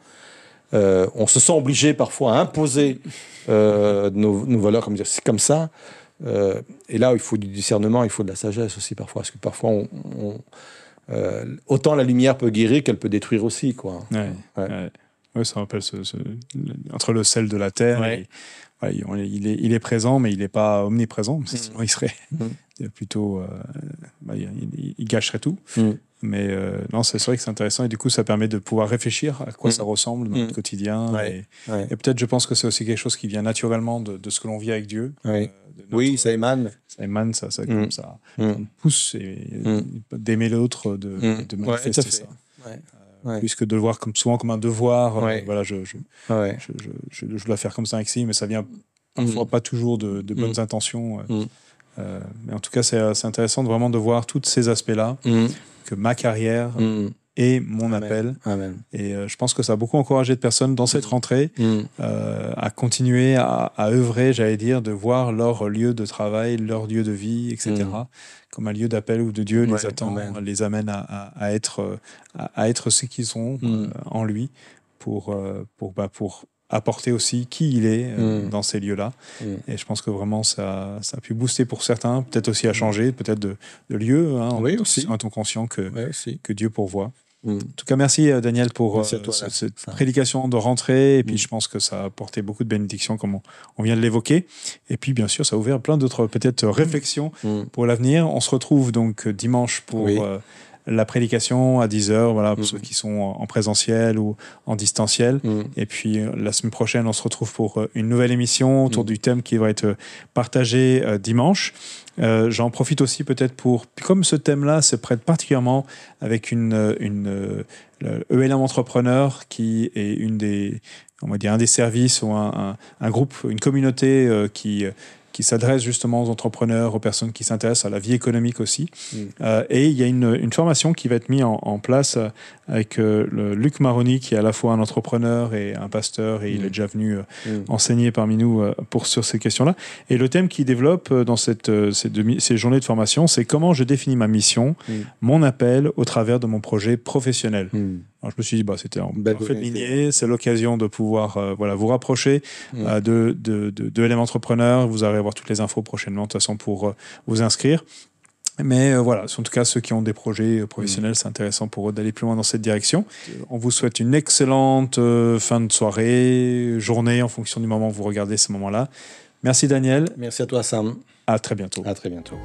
euh, on se sent obligé parfois à imposer euh, nos, nos, valeurs, comme dire, c'est comme ça. Euh, et là, il faut du discernement, il faut de la sagesse aussi parfois, parce que parfois, on, on, euh, autant la lumière peut guérir qu'elle peut détruire aussi, quoi. Ouais, ouais. ouais. ça rappelle ce, ce, entre le sel de la terre. Et, il, est, il est présent, mais il n'est pas omniprésent. Sinon, il serait *laughs* mmh. plutôt, bah, il, il, gâcherait tout. Mmh. Mais euh, non, c'est vrai que c'est intéressant et du coup, ça permet de pouvoir réfléchir à quoi mmh. ça ressemble dans mmh. notre quotidien. Ouais. Et, ouais. et peut-être, je pense que c'est aussi quelque chose qui vient naturellement de, de ce que l'on vit avec Dieu. Oui, euh, notre, oui ça émane. Ça émane, ça, ça, mmh. ça, ça pousse d'aimer l'autre, de, de manifester ça. Euh, puisque de le voir comme, souvent comme un devoir, euh, voilà, je, je, je, je, dois faire comme ça avec mais ça vient parfois pas toujours de, de bonnes intentions. Euh, mais en tout cas, c'est intéressant de vraiment de voir tous ces aspects-là, mmh. que ma carrière mmh. Et mon Amen. appel. Amen. Et euh, je pense que ça a beaucoup encouragé de personnes dans cette rentrée mmh. euh, à continuer à, à œuvrer, j'allais dire, de voir leur lieu de travail, leur lieu de vie, etc., comme un lieu d'appel où de Dieu ouais, les attend, Amen. les amène à, à, à être, à, être ce qu'ils sont en lui pour, pour, bah, pour apporter aussi qui il est euh, mmh. dans ces lieux-là. Mmh. Et je pense que vraiment, ça, ça a pu booster pour certains, peut-être aussi à changer, peut-être de, de, lieu, hein, oui, en, aussi. en étant conscient que, oui, que Dieu pourvoit. Mmh. En tout cas, merci euh, Daniel pour merci euh, toi, cette prédication de rentrée. Et puis, je pense que ça a apporté beaucoup de bénédictions, comme on, on vient de l'évoquer. Et puis, bien sûr, ça a ouvert plein d'autres peut-être réflexions pour l'avenir. On se retrouve donc dimanche pour... Oui. Euh, la prédication à 10 heures, voilà, pour mmh. ceux qui sont en présentiel ou en distanciel. Mmh. Et puis la semaine prochaine, on se retrouve pour euh, une nouvelle émission autour mmh. du thème qui va être partagé euh, dimanche. Euh, J'en profite aussi peut-être pour, comme ce thème-là se prête particulièrement avec une, une ELM entrepreneur qui est une des, on va dire un des services ou un, un, un groupe, une communauté euh, qui qui s'adresse justement aux entrepreneurs, aux personnes qui s'intéressent à la vie économique aussi. Mm. Euh, et il y a une, une, formation qui va être mise en, en place avec euh, le Luc Maroni, qui est à la fois un entrepreneur et un pasteur, et mm. il est déjà venu euh, mm. enseigner parmi nous euh, pour, sur ces questions-là. Et le thème qu'il développe euh, dans cette, euh, ces, demi, ces, journées de formation, c'est comment je définis ma mission, mon appel au travers de mon projet professionnel. Alors, je me suis dit, bah, c'était en parfaite lignée. C'est l'occasion de pouvoir euh, voilà, vous rapprocher mmh. euh, de, de, de, de LM Entrepreneur. Vous allez avoir toutes les infos prochainement, de toute façon, pour euh, vous inscrire. Mais euh, voilà, en tout cas, ceux qui ont des projets professionnels, mmh. c'est intéressant pour eux d'aller plus loin dans cette direction. On vous souhaite une excellente euh, fin de soirée, journée, en fonction du moment où vous regardez ce moment-là. Merci Daniel. Merci à toi Sam. À très bientôt. À très bientôt.